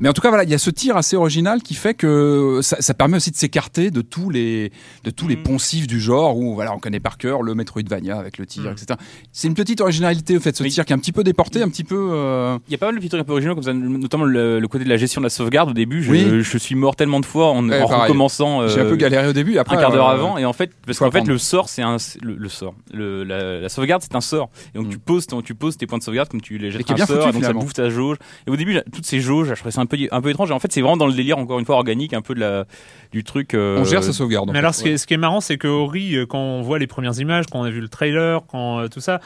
Mais en tout cas, voilà, il y a ce tir assez original qui fait que ça, ça permet aussi de s'écarter de tous les de tous les Mm. poncifs du genre où voilà, on connaît par cœur le Metroidvania avec le tir, Mm. etc. C'est une petite originalité au fait, ce tir qui est un petit peu déporté, un petit peu. euh, Il y a pas mal de petits trucs un peu originaux comme ça, notamment le, le côté de la gestion de la sauvegarde. Au début, je, Oui. je suis mort tellement de fois en, Ouais, en recommençant. J'ai un euh, peu galéré au début, après un quart d'heure euh, avant et en fait parce qu'en fait le sort c'est un le, le sort le, la, la sauvegarde c'est un sort et donc Mm. tu poses ton- tu poses tes points de sauvegarde comme tu les jettes est un bien sort foutu, et donc ça bouffe ta jauge et au début toutes ces jauges je trouvais ça un peu un peu étrange et en fait c'est vraiment dans le délire encore une fois organique un peu de la du truc euh, On gère sa sauvegarde. en Mais fait. alors, ce qui, est, ce qui est marrant, c'est que Ori, euh, quand on voit les premières images, quand on a vu le trailer, quand euh, tout ça,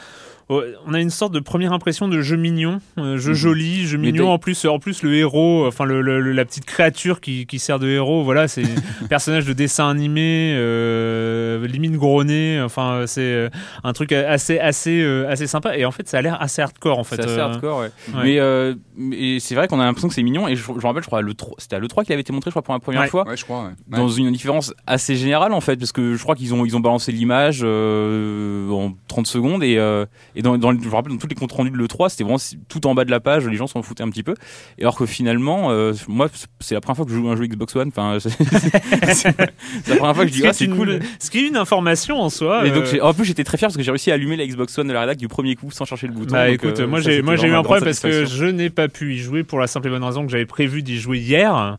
on a une sorte de première impression de jeu mignon, euh, jeu Mhm. joli, jeu mignon. En plus, en plus, le héros, enfin le, le- le- la petite créature qui, qui sert de héros, voilà, c'est un personnage de dessin animé, euh, limite gros nez. Enfin, c'est euh, un truc assez, assez, euh, assez sympa. Et en fait, ça a l'air assez hardcore, en fait. c'est assez euh, hardcore ouais. ouais. mais euh, mais c'est vrai qu'on a l'impression que c'est mignon et je, me rappelle je crois le 3 c'était à le 3 qu'il avait été montré je crois pour la première Ouais. fois Ouais, je crois. ouais. Ouais. dans une différence assez générale en fait parce que je crois qu'ils ont ils ont balancé l'image euh, en 30 secondes et euh, et dans, dans je me rappelle dans tous les comptes rendus de l'E3 c'était vraiment tout en bas de la page les gens s'en foutaient un petit peu. Et alors que finalement euh, moi c'est la première fois que je joue un jeu Xbox One enfin c'est la première fois que je dis ah est c'est cool. Ce qui est une information en soi. et donc euh, en plus j'étais très fier parce que j'ai réussi à allumer la Xbox One de la rédac du premier coup sans chercher le bouton. Bah Donc, écoute, euh, moi j'ai eu un problème parce que je n'ai pas pu y jouer pour la simple et bonne raison que j'avais prévu d'y jouer hier.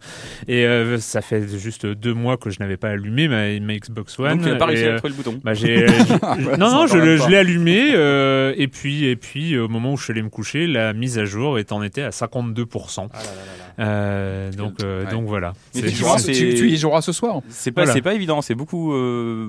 Et euh, ça fait juste deux mois que je n'avais pas allumé ma, ma Xbox One. donc tu n'as pas réussi à trouver le bouton. bah, non non, je l'ai allumé euh, et puis et puis au moment où je suis allé me coucher, la mise à jour est en était à 52%. Ah là là là là. Euh, donc euh, Ouais. donc voilà. Tu joueras- tu- tu y joueras ce soir. C'est pas, Voilà. c'est pas évident, c'est beaucoup, euh,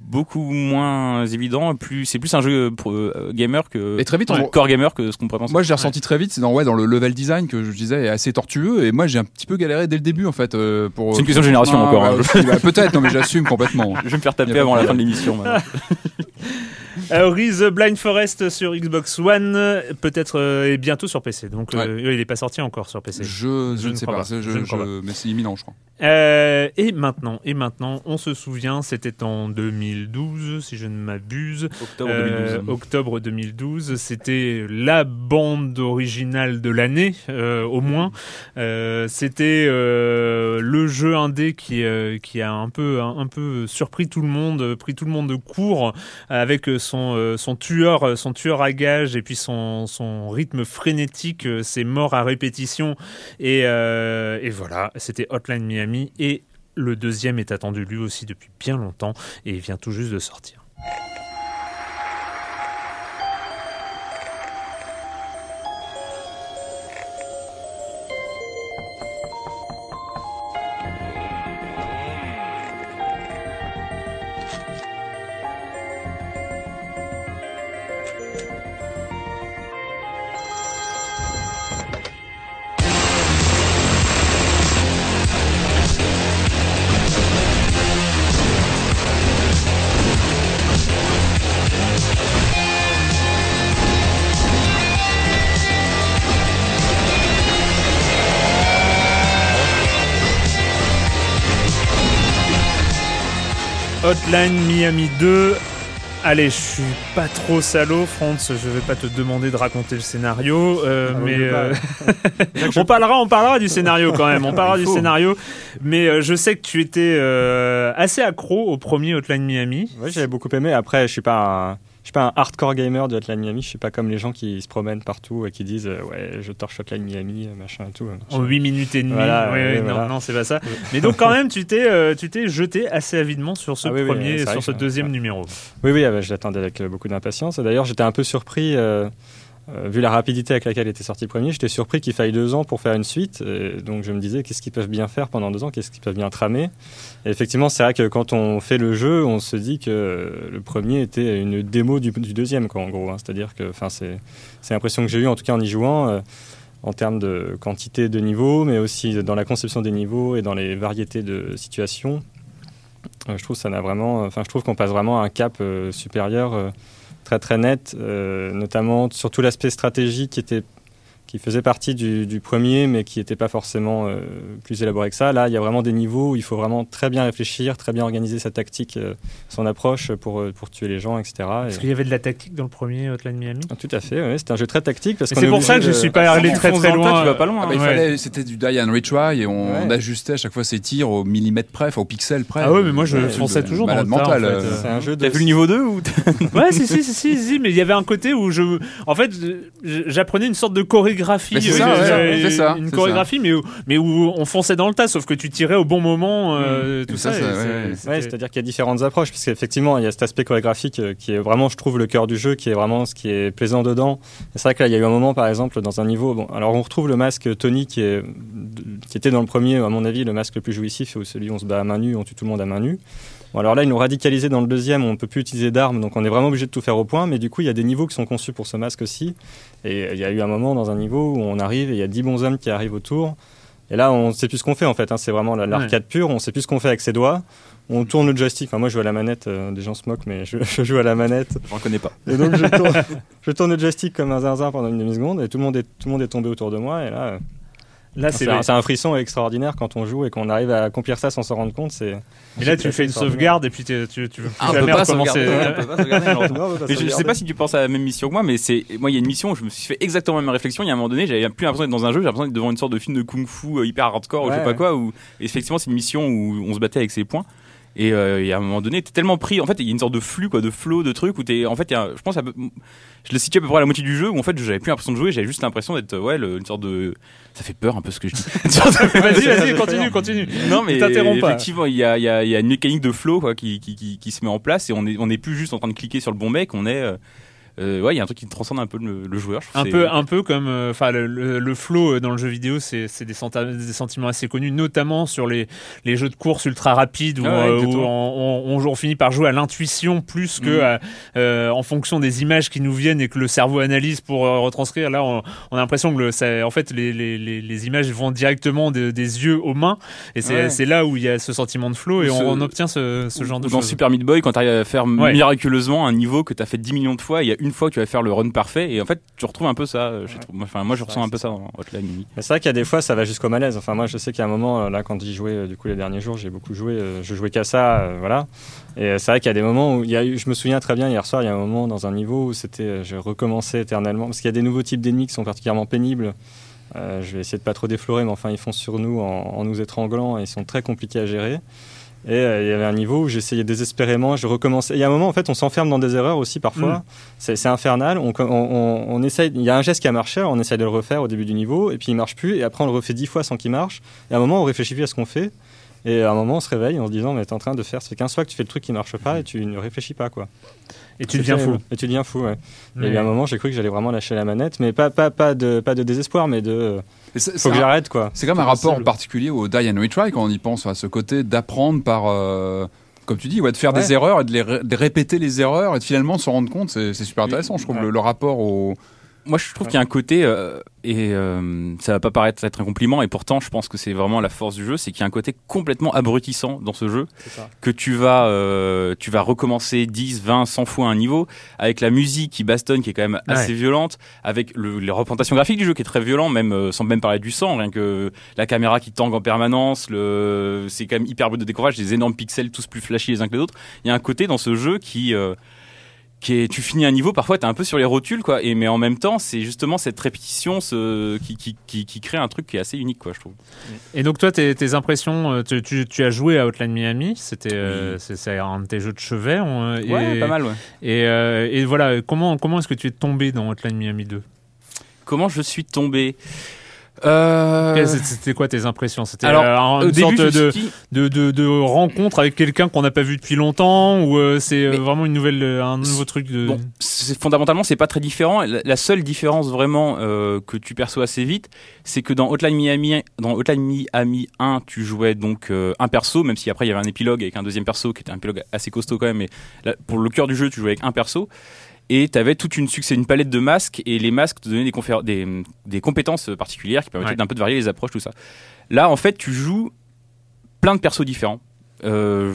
beaucoup moins évident. Plus, c'est plus un jeu pour, euh, gamer que Et très vite, on- core gamer que ce qu'on pourrait penser. Moi, je l'ai ressenti très vite. C'est dans, ouais, dans le level design que je disais est assez tortueux. Et moi, j'ai un petit peu galéré dès le début, en fait. euh, pour, C'est une question de génération Ah, encore, hein. aussi, bah, Peut-être, non, mais j'assume complètement. je vais me faire taper avant la fin de l'émission. Euh, Ori the Blind Forest sur Xbox One, peut-être euh, et bientôt sur PC. Donc euh, il n'est pas sorti encore sur PC. Je, je, Je ne sais pas. Je je- mais c'est imminent, je crois. Euh, et maintenant, et maintenant, on se souvient, c'était en 2012, si je ne m'abuse. Octobre Euh, 2012. octobre 2012, c'était la bande originale de l'année, euh, au moins. Euh, c'était euh, le jeu indé qui, euh, qui a un peu, un, un peu surpris tout le monde, pris tout le monde de court avec son, son tueur, son tueur à gage et puis son, son rythme frénétique, ses morts à répétition. Et, euh, et voilà, c'était Hotline Miami et le deuxième est attendu lui aussi depuis bien longtemps et vient tout juste de sortir. Hotline Miami 2. Allez, je suis pas trop salaud, Franz. Je vais pas te demander de raconter le scénario, euh, Ah, mais oui, euh, on parlera, on parlera du scénario quand même. On parlera du scénario, mais euh, je sais que tu étais euh, assez accro au premier Hotline Miami. Ouais, j'avais beaucoup aimé. Après, je suis pas un, je suis pas un hardcore gamer de Hotline Miami. Je suis pas comme les gens qui se promènent partout et qui disent euh, ouais, je torche Hotline Miami, machin et tout. En 8 minutes et demie. Voilà, non, voilà. non, c'est pas ça. Mais donc quand même, tu t'es, euh, tu t'es jeté assez avidement sur ce Ah oui, premier, vrai sur ce deuxième numéro. Oui, oui, ah bah, je l'attendais avec beaucoup d'impatience. D'ailleurs, j'étais un peu surpris, euh, euh, vu la rapidité avec laquelle était sorti le premier, j'étais surpris qu'il faille deux ans pour faire une suite. Donc je me disais, qu'est-ce qu'ils peuvent bien faire pendant deux ans? Qu'est-ce qu'ils peuvent bien tramer? Et effectivement, c'est vrai que quand on fait le jeu, on se dit que le premier était une démo du, deuxième, quoi, en gros. hein. C'est-à-dire que c'est l'impression que j'ai eue, en tout cas en y jouant. euh, en termes de quantité de niveaux, mais aussi dans la conception des niveaux et dans les variétés de situations. Euh, je trouve ça n'a vraiment, je trouve qu'on passe vraiment à un cap supérieur, très très net, euh, notamment sur tout l'aspect stratégique qui était qui faisait partie du, du premier, mais qui n'était pas forcément euh, plus élaboré que ça. Là, il y a vraiment des niveaux où il faut vraiment très bien réfléchir, très bien organiser sa tactique, euh, son approche pour, euh, pour tuer les gens, etc. Parce Et- qu'il y avait de la tactique dans le premier Hotline Miami. Ah, Tout à fait, ouais, c'est un jeu très tactique. parce c'est est pour ça que je de- suis pas allé très très loin. tu vas pas loin. Ah bah, Ouais. c'était du die and retry et on, Ouais. on ajustait à chaque fois ses tirs au millimètre près, enfin au pixel près. Ah ouais, mais moi je de- toujours dans le tas. en mental, fait. euh. C'est un jeu de. T'as vu le niveau 2 ou Ouais, si, si, si, si, si, mais il y avait un côté où je. En fait, j'apprenais une sorte de chorégraphie. Mais c'est euh, ça, j'ai- ouais, j'ai- c'est ça, Une chorégraphie, mais où, mais où on fonçait dans le tas, sauf que tu tirais au bon moment, euh, Mmh. tout Et ça. ouais. c'est-à-dire qu'il y a différentes approches, parce qu'effectivement, il y a cet aspect chorégraphique euh, qui est vraiment, je trouve, le cœur du jeu, qui est vraiment ce qui est plaisant dedans. C'est vrai que là, il y a eu un moment, par exemple, dans un niveau. Bon, alors on retrouve le masque Tony qui, est, qui était dans le premier, à mon avis, le masque le plus jouissif, où celui où on se bat à main nue, on tue tout le monde à main nue. Bon, alors là, ils nous radicalisé dans le deuxième, on peut plus utiliser d'armes, donc on est vraiment obligé de tout faire au point. Mais du coup, il y a des niveaux qui sont conçus pour ce masque aussi. Et il y a eu un moment dans un niveau où on arrive et il y a 10 bons hommes qui arrivent autour. Et là, on ne sait plus ce qu'on fait en fait. hein. C'est vraiment la- l'arcade pure. On ne sait plus ce qu'on fait avec ses doigts. On tourne le joystick. Enfin, moi, je joue à la manette. euh, des gens se moquent, mais je, je joue à la manette. J'en connais pas. Et donc, je tourne, je tourne le joystick comme un zinzin pendant une demi-seconde. Et tout le monde est, tout le monde est tombé autour de moi. Et là, euh, Là, c'est. c'est un, c'est un frisson extraordinaire quand on joue et qu'on arrive à accomplir ça sans s'en rendre compte. C'est. Et là, tu fais une sauvegarde et puis t'es- tu, tu veux plus Ah, jamais recommencer. je, sais pas si tu penses à la même mission que moi, mais c'est moi il y a une mission où je me suis fait exactement la même réflexion. Il y a un moment donné, j'avais plus l'impression d'être dans un jeu, j'avais l'impression d'être devant une sorte de film de kung-fu euh, hyper hardcore ou je sais pas quoi. Où et effectivement c'est une mission où on se battait avec ses poings. Et, euh, et à un moment donné, t'es tellement pris. En fait, il y a une sorte de flux, quoi, de flow, de trucs où t'es. En fait, il y a- je pense, à je le situe à peu près à la moitié du jeu où en fait, j'avais plus l'impression de jouer, j'avais juste l'impression d'être, ouais, le- une sorte de. Ça fait peur un peu ce que je dis. Vas-y, vas-y, continue, continue. non mais t'interromps pas. effectivement il y a, y, y une mécanique de flow quoi, qui, qui, qui, qui se met en place et on est on est plus juste en train de cliquer sur le bon mec on est euh, euh, ouais il y a un truc qui transcende un peu le, le joueur Un peu, un peu comme, euh, enfin, le, le, le flow euh, dans le jeu vidéo, c'est des, des sentiments assez connus, notamment sur les, les jeux de course ultra rapides où, Ah ouais, euh, où on, on, on finit par jouer à l'intuition plus que Mhm. à, euh, en fonction des images qui nous viennent et que le cerveau analyse pour euh, retranscrire. Là, on, on a l'impression que le, ça, en fait, les, les, les, les images vont directement de- des yeux aux mains, et c'est Ouais. là où il y a ce sentiment de flow et on, ce- on obtient ce, ce genre de dans choses. Super Meat Boy quand tu arrives à faire Ouais. miraculeusement un niveau que tu as fait 10 millions de fois il y a une fois que tu vas faire le run parfait et en fait tu retrouves un peu ça euh, enfin moi je ressens un peu ça dans Hotline c'est vrai qu'il y a des fois, ça va jusqu'au malaise. Enfin, moi, je sais a un moment, euh, là, quand j'y jouais, euh, du coup, les derniers jours, j'ai beaucoup joué. je jouais qu'à ça, euh, voilà. Et c'est vrai qu'il y a des moments où il y a eu, je me souviens très bien hier soir, il y a un moment dans un niveau où c'était, je recommençais éternellement parce qu'il y a des nouveaux types d'ennemis qui sont particulièrement pénibles. Euh, je vais essayer de pas trop déflorer, mais enfin, ils foncent sur nous en, en nous étranglant et ils sont très compliqués à gérer. Et euh, il y avait un niveau où j'essayais désespérément, je recommençais. Il y a un moment, en fait, on s'enferme dans des erreurs aussi parfois. Mm. C'est infernal. On, on, on, on essaye. Il y a un geste qui a marché, alors on essaye de le refaire au début du niveau, et puis il marche plus. Et après, on le refait dix fois sans qu'il marche. Et à un moment, on réfléchit plus à ce qu'on fait. Et à un moment, on se réveille en se disant, mais t'es en train de faire, ça fait 15 fois que tu fais le truc qui marche pas, et tu ne réfléchis pas, quoi. Et tu deviens fou. Et tu deviens fou, ouais. Et il y a un moment, j'ai cru que j'allais vraiment lâcher la manette, mais pas, pas, pas, de, pas de désespoir, mais de. Faut que un- j'arrête, quoi. C'est comme un rapport en particulier au die and retry quand on y pense, à ce côté d'apprendre par, euh, comme tu dis, ouais, de faire Ouais. des erreurs et de, les de répéter les erreurs et de finalement s'en rendre compte, c'est super intéressant, je trouve, Ouais. le, le rapport au... moi je trouve qu'il y a un côté euh, et euh, ça va pas paraître être un compliment et pourtant je pense que c'est vraiment la force du jeu c'est qu'il y a un côté complètement abrutissant dans ce jeu que tu vas euh, tu vas recommencer 10 20 100 fois un niveau avec la musique qui bastonne qui est quand même assez violente avec le, les représentations graphiques du jeu qui est très violent même euh, sans même parler du sang rien que la caméra qui tangue en permanence le c'est quand même hyper brut de décoffrage des énormes pixels tous plus flashy les uns que les autres. Il y a un côté dans ce jeu qui euh, qui est, tu finis un niveau, parfois t'es un peu sur les rotules, quoi. Et mais en même temps, c'est justement cette répétition, ce, qui, qui, qui, qui crée un truc qui est assez unique, quoi, je trouve. Et donc toi, tes, tes impressions, euh, tu, tu, tu as joué à Outline Miami, c'était euh, c'est un de tes jeux de chevet. on- et, Ouais, pas mal, ouais. Et, euh, et voilà, comment, comment est-ce que tu es tombé dans Outline Miami 2 Comment je suis tombé? Euh... C'était quoi tes impressions? C'était Alors, euh, une sorte début, me de, suis dit, de, de, de rencontre avec quelqu'un qu'on n'a pas vu depuis longtemps ou euh, c'est Mais- vraiment une nouvelle, un nouveau truc de. Bon, c'est- fondamentalement, c'est pas très différent. La, seule différence vraiment euh, que tu perçois assez vite, c'est que dans Hotline Miami, dans Hotline Miami 1, tu jouais donc un perso, même si après il y avait un épilogue avec un deuxième perso qui était un épilogue assez costaud quand même. Mais là, pour le cœur du jeu, tu jouais avec un perso. Et tu avais toute une succès, une palette de masques, et les masques te donnaient des, conféren- des, des compétences particulières qui permettaient Ouais. d'un peu de varier les approches, tout ça. Là, en fait, tu joues plein de persos différents. Euh,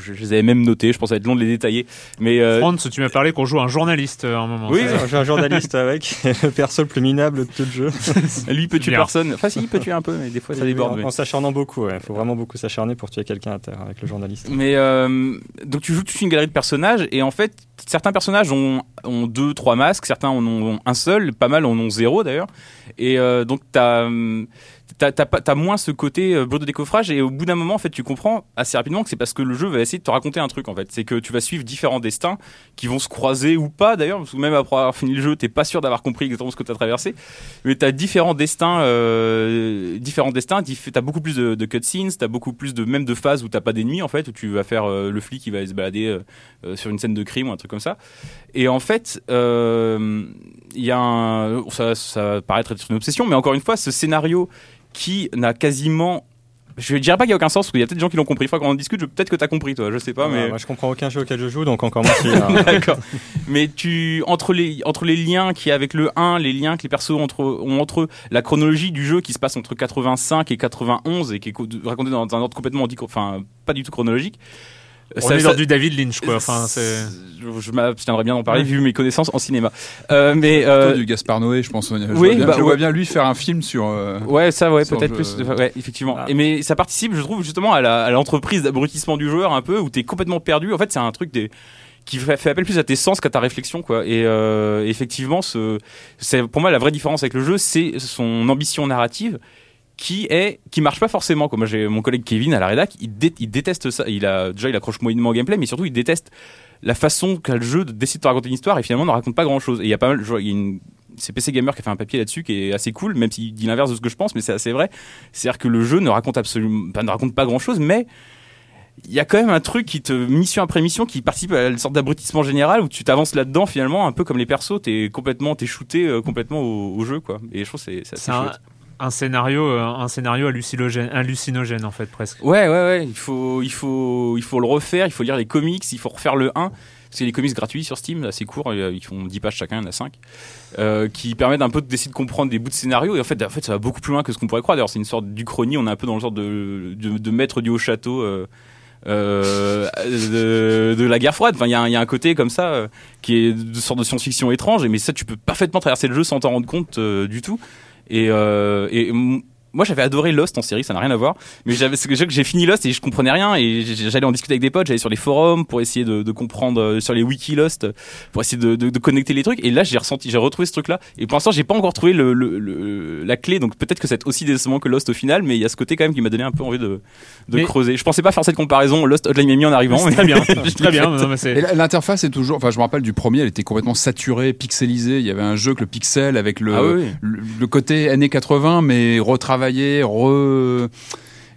je, je les avais même notés. Je pense que ça va être long de les détailler. Mais euh, Franz, tu m'as parlé qu'on joue un journaliste euh, à un moment. Oui, J'ai un journaliste avec le perso le plus minable de tout le jeu. lui il peut tuer Bien. personne. Enfin, si, il peut tuer un peu, mais des fois ça déborde. En, mais- en s'acharnant beaucoup, il faut vraiment beaucoup s'acharner pour tuer quelqu'un à terre avec le journaliste. Mais euh, donc tu joues toute une galerie de personnages et en fait certains personnages ont, ont deux trois masques, certains en ont un seul, pas mal en ont zéro d'ailleurs. Et euh, donc t'as hum, t'as moins ce côté euh, de décoffrage et au bout d'un moment en fait tu comprends assez rapidement que c'est parce que le jeu va essayer de te raconter un truc en fait. C'est que tu vas suivre différents destins qui vont se croiser ou pas d'ailleurs parce que même après avoir fini le jeu t'es pas sûr d'avoir compris exactement ce que t'as traversé. Mais t'as différents destins, euh, différents destins. T'as beaucoup plus de, cutscenes, t'as beaucoup plus de même de phases où t'as pas d'ennemis en fait, où tu vas faire euh, le flic qui va se balader euh, sur une scène de crime ou un truc comme ça. Et en fait, il y a un, ça, ça va paraître être une obsession, mais encore une fois, ce scénario qui n'a quasiment je dirais pas qu'il y a aucun sens parce qu'il y a peut-être des gens qui l'ont compris. Il faudra qu'on en discute. Peut-être que t'as compris, toi. Je sais pas, mais Moi, je comprends aucun jeu auquel je joue, donc encore moins celui-là. D'accord. Mais tu entre les entre les liens qu'il y a avec le 1, les liens que les persos entre, ont entre eux, la chronologie du jeu qui se passe entre 85 et 91 et qui est co- racontée dans un ordre complètement enfin pas du tout chronologique. On est dans du David Lynch, quoi. Enfin, c'est. je, je m'abstiendrai bien d'en parler vu mes connaissances en cinéma. Euh, mais euh, du Gaspard Noé, je pense. Je, oui, vois, bien, bah, je vois bien lui faire un film sur. euh, Ouais, ça, ouais, peut-être jeu. plus. Ouais, effectivement. Ah. Et mais ça participe, je trouve, justement à la- à l'entreprise d'abrutissement du joueur un peu, où t'es complètement perdu. En fait, c'est un truc des qui fait fait appel plus à tes sens qu'à ta réflexion, quoi. Et euh, effectivement, ce, c'est pour moi la vraie différence avec le jeu, c'est son ambition narrative qui est qui marche pas forcément j'ai mon collègue Kevin à la rédac, il, dé- il déteste ça. Il a déjà il accroche moyennement au gameplay, mais surtout il déteste la façon qu'a le jeu de décider de te raconter une histoire et finalement ne raconte pas grand chose. Et il y a pas mal, je vois, il y a une c'est PC Gamer qui a fait un papier là-dessus qui est assez cool, même s'il dit l'inverse de ce que je pense, mais c'est assez vrai. C'est-à-dire que le jeu ne raconte absolument, pas, ne raconte pas grand-chose, mais il y a quand même un truc qui te, mission après mission, qui participe à une sorte d'abrutissement général où tu t'avances là-dedans finalement, un peu comme les persos, t'es complètement, t'es shooté euh, complètement au, au jeu, quoi. Et je trouve que c'est, C'est un, scénario, euh, un scénario hallucinogène, hallucinogène en fait presque. Ouais, ouais, ouais. Il faut, il faut, il faut le refaire. Il faut lire les comics. Il faut refaire le 1. Parce qu'il y a des comics gratuits sur Steam, assez courts. Ils font 10 pages chacun, il y en a 5. Euh, qui permettent un peu d'essayer de comprendre des bouts de scénario. Et en fait, en fait, ça va beaucoup plus loin que ce qu'on pourrait croire. D'ailleurs, c'est une sorte d'Uchronie. On est un peu dans le genre de, de, maître du haut château. euh, de, la guerre froide. Enfin, il y, a un- côté comme ça qui est de sorte de science-fiction étrange. Mais ça, tu peux parfaitement traverser le jeu sans t'en rendre compte du tout. Et, euh, et moi, j'avais adoré Lost en série, ça n'a rien à voir. Mais j'avais, c'est que j'ai- fini Lost et je comprenais rien et j'allais en discuter avec des potes, j'allais sur les forums pour essayer de, de comprendre euh, sur les wiki Lost, pour essayer de, de, de connecter les trucs. Et là, j'ai ressenti, j'ai retrouvé ce truc-là. Et pour l'instant, j'ai pas encore trouvé le, le, le- la clé. Donc peut-être que c'est aussi décevant que Lost au final, mais il y a ce côté quand même qui m'a donné un peu envie de, de Mais- creuser. Je pensais pas faire cette comparaison Lost Hotline Miami en arrivant. C'est mais très bien, très bien. l'interface est toujours. Enfin, je me rappelle du premier, elle était complètement saturée, pixelisée. Il y avait un jeu que le pixel avec le, Ah oui, oui. le, le côté années 80, mais retravaillé, re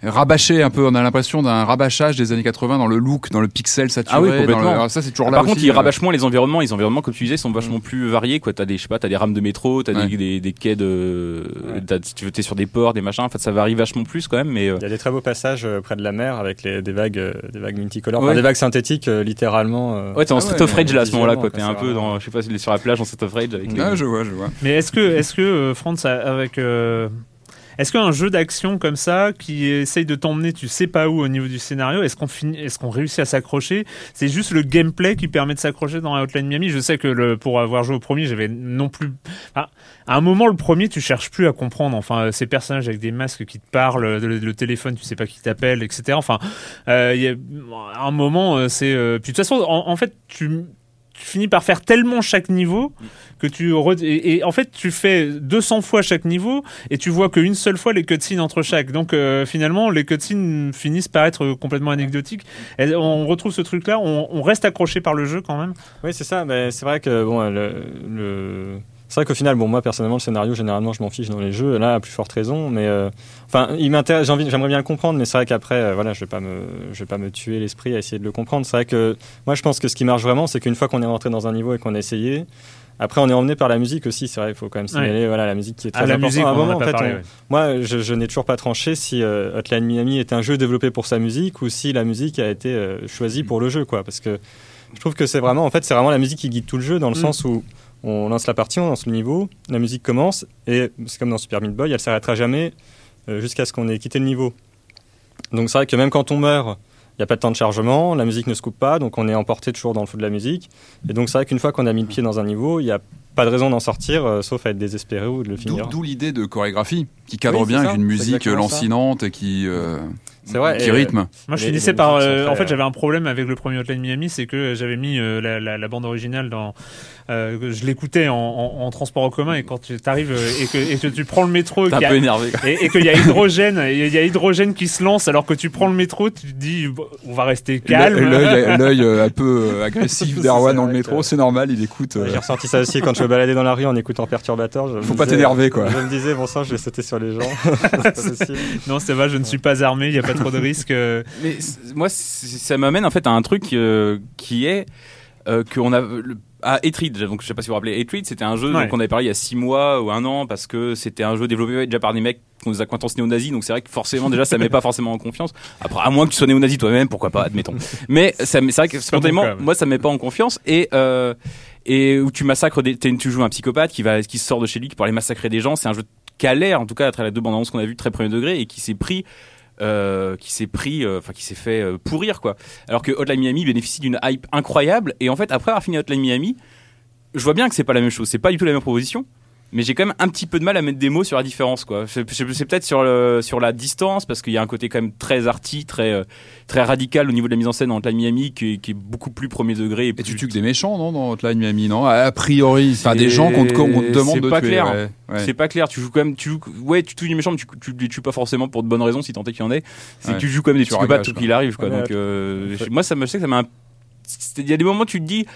rabâché un peu. On a l'impression d'un rabâchage des années 80 dans le look, dans le pixel saturé. Ah oui, le- ça, c'est toujours Ah, là Par contre, ils euh, rabâchent moins les environnements. Les environnements, comme tu disais, sont vachement plus variés. Quoi, t'as des, je sais pas, t'as des rames de métro, t'as Ouais. des, des, des quais de, Ouais. t'as- si tu veux, t'es sur des ports, des machins. En fait, ça varie vachement plus quand même. Mais euh, Il y a des très beaux passages euh, près de la mer avec les, des vagues, des vagues multicolores, Ouais. enfin, des vagues synthétiques littéralement. euh. ouais, t'es en Ah Street ouais, of Rage là à ce moment-là. Quoi, t'es un peu dans, je sais pas, sur la plage en Street of Rage avec. les- Ah, je vois, je vois. Mais est-ce que, est-ce que Franz, avec, euh, est-ce qu'un jeu d'action comme ça qui essaye de t'emmener, tu sais pas où au niveau du scénario, est-ce qu'on finit, est-ce qu'on réussit à s'accrocher? C'est juste le gameplay qui permet de s'accrocher dans Outline Miami. Je sais que pour avoir joué au premier, j'avais non plus. à un moment, le premier, tu cherches plus à comprendre. Enfin, ces personnages avec des masques qui te parlent, le, le téléphone, tu sais pas qui t'appelle, etc. Enfin, euh, il y a un moment, euh, c'est. euh, de toute façon, en fait, tu tu finis par faire tellement chaque niveau que tu re- et, et en fait tu fais 200 fois chaque niveau et tu vois qu'une seule fois les cutscenes entre chaque. Donc euh, finalement les cutscenes finissent par être complètement anecdotiques. Et on retrouve ce truc là on, on reste accroché par le jeu quand même. Oui, c'est ça. Mais c'est vrai que bon, le, le- c'est vrai qu'au final, bon, moi personnellement, le scénario, généralement, je m'en fiche dans les jeux. Là, à plus forte raison. Mais euh, enfin, il m'intéresse. j'ai envie- J'aimerais bien le comprendre, mais c'est vrai qu'après, euh, voilà, je vais pas me, je vais pas me tuer l'esprit à essayer de le comprendre. C'est vrai que moi, je pense que ce qui marche vraiment, c'est qu'une fois qu'on est rentré dans un niveau et qu'on a essayé. Après, on est emmené par la musique aussi, c'est vrai, il faut quand même signaler voilà, la musique qui est très à la importante. À un moment, a en pas fait, parlé on- ouais. moi, je, je n'ai toujours pas tranché si euh, Hotline Miami est un jeu développé pour sa musique ou si la musique a été euh, choisie pour le jeu, quoi. Parce que je trouve que c'est vraiment, en fait, c'est vraiment la musique qui guide tout le jeu dans le Mm. sens où on lance la partie, on lance le niveau, la musique commence et c'est comme dans Super Meat Boy, elle s'arrêtera jamais euh, jusqu'à ce qu'on ait quitté le niveau. Donc c'est vrai que même quand on meurt, il n'y a pas de temps de chargement, la musique ne se coupe pas, donc on est emporté toujours dans le flou de la musique. Et donc c'est vrai qu'une fois qu'on a mis le pied dans un niveau, il n'y a pas de raison d'en sortir, euh, sauf à être désespéré ou de le finir. d'où l'idée de chorégraphie qui cadre Oui, bien ça, avec une musique lancinante et qui, euh, C'est vrai. qui et, euh, rythme. Moi, je finissais les par. euh, en fait, j'avais un problème avec le premier Hotline Miami, c'est que j'avais mis euh, la, la- la bande originale dans. Euh, que je l'écoutais en, en- en transport en commun et quand tu arrives et, que, et que tu prends le métro et un qu'il y a- peu énervé. quoi. et, et qu'il y a hydrogène, il y a hydrogène qui se lance alors que tu prends le métro, tu te dis bon, on va rester calme. L'œil l'œil, euh, un peu euh, agressif d'Erwan dans le métro, que- c'est normal, il écoute. euh, J'ai ressenti ça aussi quand je me baladais dans la rue en écoutant Perturbator. je Faut pas t'énerver, quoi. Je me disais, bon sang, je vais sauter sur les gens. C'est pas possible. Non, c'est vrai, je ne suis pas armé, il n'y a pas trop de risques. euh. Mais moi, ça m'amène en fait à un truc euh, qui est euh, qu'on a le- à Hatred. Donc, je sais pas si vous vous rappelez, Hatred, c'était un jeu Ouais. dont on avait parlé il y a six mois ou un an parce que c'était un jeu développé déjà par des mecs qui ont des acquaintances néo-nazis. Donc, c'est vrai que forcément, déjà, ça met pas forcément en confiance. Après, à moins que tu sois néo-nazi toi-même, pourquoi pas, admettons. Mais c'est vrai que spontanément, moi, ça me met pas en confiance et euh, et où tu massacres des, tu joues un psychopathe qui va qui sort de chez lui pour aller massacrer des gens. C'est un jeu qui a l'air, en tout cas, à travers les deux bandes annonces qu'on a vu très premier degré et qui s'est pris euh, qui s'est pris, euh, enfin qui s'est fait euh, pourrir quoi. Alors que Hotline Miami bénéficie d'une hype incroyable et en fait après avoir fini Hotline Miami, je vois bien que c'est pas la même chose, c'est pas du tout la même proposition. Mais j'ai quand même un petit peu de mal à mettre des mots sur la différence, quoi. C'est peut-être sur le, sur la distance, parce qu'il y a un côté quand même très arty, très euh, très radical au niveau de la mise en scène en Hotline Miami, qui, est- qui est beaucoup plus premier degré. Et, tu tues que des méchants, non, dans Hotline Miami, non? A priori, enfin des gens qu'on te, demande c'est de pas tuer. clair. ouais, ouais. C'est pas clair. Tu joues quand même. Tu joues, ouais, tu tues les méchants, mais tu, tu les tues pas forcément pour de bonnes raisons, si tant est qu'il y en ait. C'est Ouais. que tu joues comme des Tu psychopathes tout qu'il arrive, quoi. Donc, euh, moi, ça me, je sais que ça m'a. Il y a des moments où tu te dis.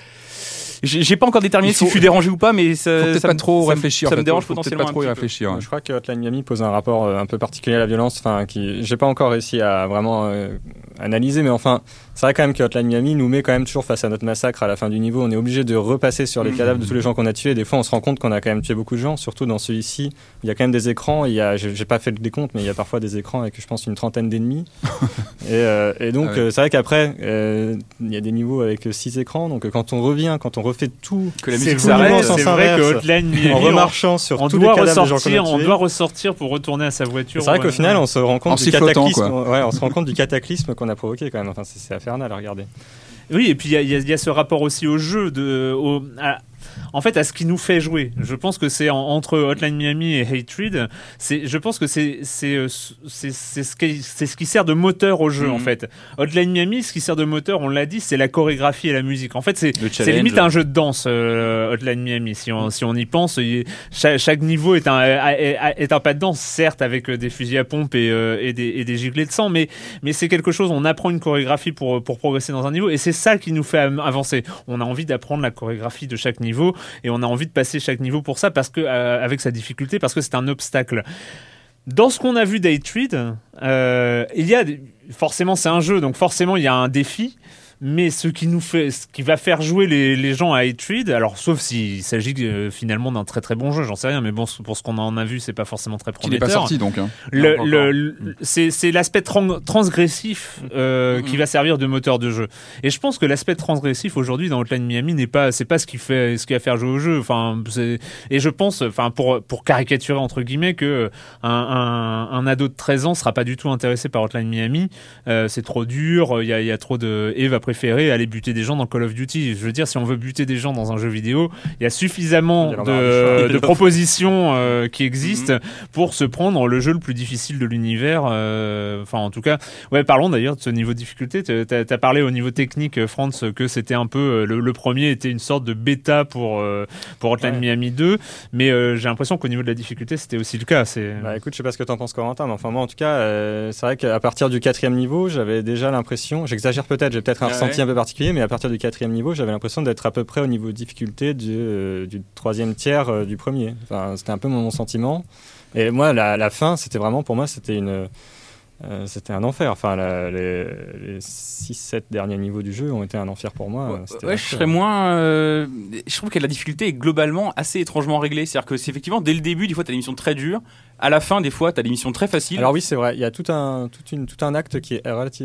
J'ai j'ai pas encore déterminé faut- si je suis dérangé ou pas, mais ça. Faut peut-être ça pas me- trop ça réfléchir. Ça me en fait. dérange Faut potentiellement. pas trop un réfléchir. ouais. Je crois que Hotline Miami pose un rapport euh, un peu particulier à la violence, enfin qui j'ai pas encore réussi à vraiment euh, analyser, mais enfin c'est vrai quand même que Hotline Miami nous met quand même toujours face à notre massacre à la fin du niveau. On est obligé de repasser sur les Mhm. cadavres de tous les gens qu'on a tués. Des fois on se rend compte qu'on a quand même tué beaucoup de gens, surtout dans celui-ci. Il y a quand même des écrans. Il y a, j'ai pas fait le décompte, mais il y a parfois des écrans avec je pense une trentaine d'ennemis. et, euh, et donc Ah ouais. euh, c'est vrai qu'après euh, il y a des niveaux avec six écrans. Donc quand on revient, quand on refait tout Que la C'est musique vrai, s'arrête. c'est vrai que. Hotline Miami, en on- remarchant sur on tous les doit cadavres des gens qu'on a ressortir, on doit ressortir pour retourner à sa voiture. C'est vrai ouais. qu'au final, on se rend En compte du cataclysme. quoi. Ouais, on se rend compte du cataclysme qu'on a provoqué quand même. Enfin, c'est c'est Oui, et puis il y a- ce rapport aussi au jeu, de, au- en fait, à ce qui nous fait jouer. Je pense que c'est en- entre Hotline Miami et Hatred, c'est, je pense que c'est, c'est, euh, c'est, ce qui, c'est ce qui sert de moteur au jeu, Mhm. en fait. Hotline Miami, ce qui sert de moteur, on l'a dit, c'est la chorégraphie et la musique. En fait, c'est, c'est limite un jeu de danse, euh, Hotline Miami. Si on, si on y pense, chaque, chaque niveau est un, est, un pas de danse, certes, avec euh, des fusils à pompe et, euh, et, des, et des giclées de sang, mais, mais c'est quelque chose, on apprend une chorégraphie pour, pour progresser dans un niveau, et c'est ça qui nous fait avancer. On a envie d'apprendre la chorégraphie de chaque niveau, et on a envie de passer chaque niveau pour ça, parce que, euh, avec sa difficulté, parce que c'est un obstacle. Dans ce qu'on a vu d'Hatred, euh, il y a forcément c'est un jeu, donc forcément il y a un défi. Mais ce qui nous fait, ce qui va faire jouer les, les gens à Hatred, alors sauf s'il s'agit euh, finalement d'un très très bon jeu, j'en sais rien, mais bon pour ce qu'on en a vu, c'est pas forcément très Qui n'est prometteur. pas sorti donc. hein. Le, le- le- c'est l'aspect tran- transgressif euh, Mhm. qui va servir de moteur de jeu. Et je pense que l'aspect transgressif aujourd'hui dans Hotline Miami n'est pas, c'est pas ce qui fait, ce qui va faire jouer au jeu. Enfin, et je pense, enfin pour pour caricaturer entre guillemets que un, un, un ado de 13 ans sera pas du tout intéressé par Hotline Miami. Euh, c'est trop dur, il y a, il y a trop de et va préférer aller buter des gens dans Call of Duty. Je veux dire, si on veut buter des gens dans un jeu vidéo, il y a suffisamment Il y de, propositions euh, qui existent pour se prendre le jeu le plus difficile de l'univers. euh, Enfin, en tout cas, ouais. Parlons d'ailleurs de ce niveau de difficulté. Tu as, parlé au niveau technique, euh, Franz, que c'était un peu le, le premier était une sorte de bêta pour euh, pour Hotline Ouais. Miami 2, mais euh, j'ai l'impression qu'au niveau de la difficulté, c'était aussi le cas. C'est Bah écoute, je sais pas ce que t'en penses, Corentin, mais enfin moi en tout cas, euh, c'est vrai qu'à partir du quatrième niveau, j'avais déjà l'impression, j'exagère peut-être, j'ai peut-être un ressenti un peu particulier, mais à partir du quatrième niveau, j'avais l'impression d'être à peu près au niveau de difficulté du, euh, du troisième tiers euh, du premier. Enfin, c'était un peu mon, sentiment. Et moi, la fin, c'était vraiment pour moi, c'était une euh, c'était un enfer. Enfin, la- les, les 6-7 derniers niveaux du jeu ont été un enfer pour moi. Ouais, je serais moins. euh, je trouve que la difficulté est globalement assez étrangement réglée. C'est-à-dire que c'est effectivement dès le début, des fois, t'as des missions très dures. À la fin, des fois, t'as des missions très faciles. Alors oui, c'est vrai. Il y a tout un, tout, une, tout un acte qui est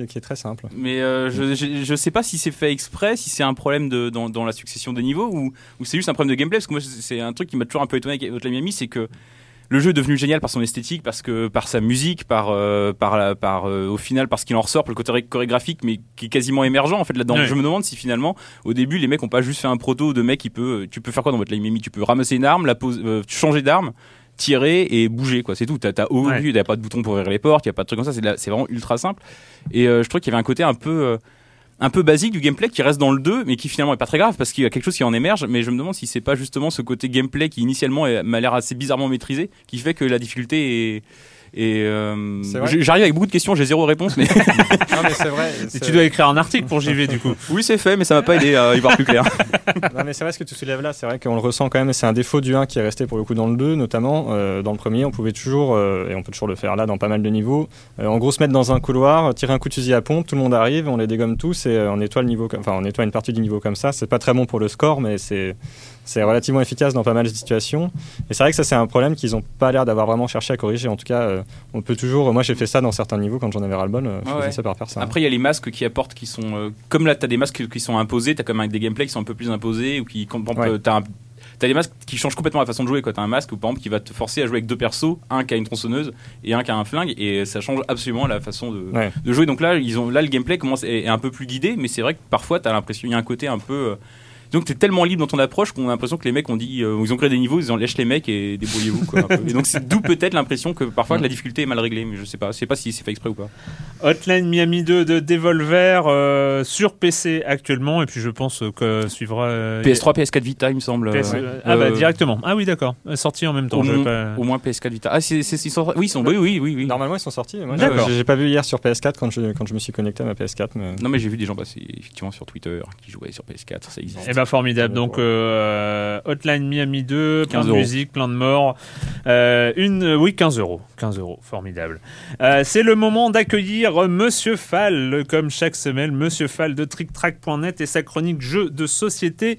qui est très simple. Mais euh, je, je, je sais pas si c'est fait exprès, si c'est un problème de, dans, dans la succession des niveaux ou, ou c'est juste un problème de gameplay. Parce que moi, c'est un truc qui m'a toujours un peu étonné avec Hotline Miami, c'est que le jeu est devenu génial par son esthétique, parce que par sa musique, par euh, par la- par euh, au final parce qu'il en ressort, par le côté chorégraphique, mais qui est quasiment émergent en fait là-dedans. Je me demande si finalement, au début, les mecs ont pas juste fait un proto de mec qui peut, tu peux faire quoi dans votre Line Mimi? Tu peux ramasser une arme, la pose, euh, changer d'arme. Tirer et bouger quoi c'est tout t'as t'as au Ouais. a pas de bouton pour ouvrir les portes y a pas de truc comme ça c'est vraiment ultra simple et euh, je trouve qu'il y avait un côté un peu euh, un peu basique du gameplay qui reste dans le 2 mais qui finalement est pas très grave parce qu'il y a quelque chose qui en émerge mais je me demande si c'est pas justement ce côté gameplay qui initialement m'a l'air assez bizarrement maîtrisé qui fait que la difficulté est et euh, j'arrive avec beaucoup de questions j'ai zéro réponse mais Non, mais c'est vrai. Et c'est- tu dois écrire un article pour JV du coup. oui c'est fait mais ça m'a pas aidé à y voir plus clair Non, mais c'est vrai ce que tu soulèves là, c'est vrai qu'on le ressent quand même, et c'est un défaut du 1 qui est resté pour le coup dans le 2 notamment. Euh, dans le premier, on pouvait toujours, euh, et on peut toujours le faire là dans pas mal de niveaux, euh, en gros se mettre dans un couloir, tirer un coup de fusil à pompe, tout le monde arrive, on les dégomme tous et euh, on nettoie le niveau, enfin on nettoie une partie du niveau comme ça. C'est pas très bon pour le score, mais c'est c'est relativement efficace dans pas mal de situations. Et c'est vrai que ça c'est un problème qu'ils ont pas l'air d'avoir vraiment cherché à corriger. En tout cas, euh, on peut toujours, moi j'ai fait ça dans certains niveaux quand j'en avais ras le bol, euh, je Ouais, faisais ouais. ça par faire ça. Après, il y a les masques qui apportent, qui sont euh, comme là, t'as des masques qui sont imposés, t'as comme avec des gameplays qui sont un peu plus imposés ou qui, Ouais. t'as un- T'as des masques qui changent complètement la façon de jouer. T'as un masque, par exemple, qui va te forcer à jouer avec deux persos, un qui a une tronçonneuse et un qui a un flingue, et ça change absolument la façon de, Ouais. de jouer. Donc là, ils ont, là, le gameplay commence est, est un peu plus guidé, mais c'est vrai que parfois, t'as l'impression, il y a un côté un peu. euh, donc t'es tellement libre dans ton approche qu'on a l'impression que les mecs ont dit, euh, ils ont créé des niveaux, ils en lèchent les mecs et débrouillez-vous. Quoi, un peu. et donc c'est d'où peut-être l'impression que parfois que la difficulté est mal réglée, mais je sais pas, je sais pas si c'est fait exprès ou pas. Hotline Miami 2 de Devolver euh, sur PC actuellement et puis je pense que suivra euh, PS3, PS4 Vita, il me semble. PS- euh, ah bah euh, directement. Ah oui d'accord. Sorti en même temps. Au, je moins, pas- au moins PS4 Vita. Ah, c'est, c'est- ils sont, oui, ils sont, oui, oui, oui, oui. Normalement ils sont sortis. Moi, D'accord. j'ai j'ai pas vu hier sur PS4 quand je, quand je me suis connecté à ma PS4. Mais... Non, mais j'ai vu des gens passer effectivement sur Twitter qui jouaient sur PS4, ça existe. Eh formidable. Donc euh, Hotline Miami 2, plein 15 de musique, plein de morts. Euh, une, euh, oui 15 euros, 15 euros, formidable. Euh, c'est le moment d'accueillir Monsieur Fall, comme chaque semaine, Monsieur Fall de TrickTrack.net et sa chronique jeux de société.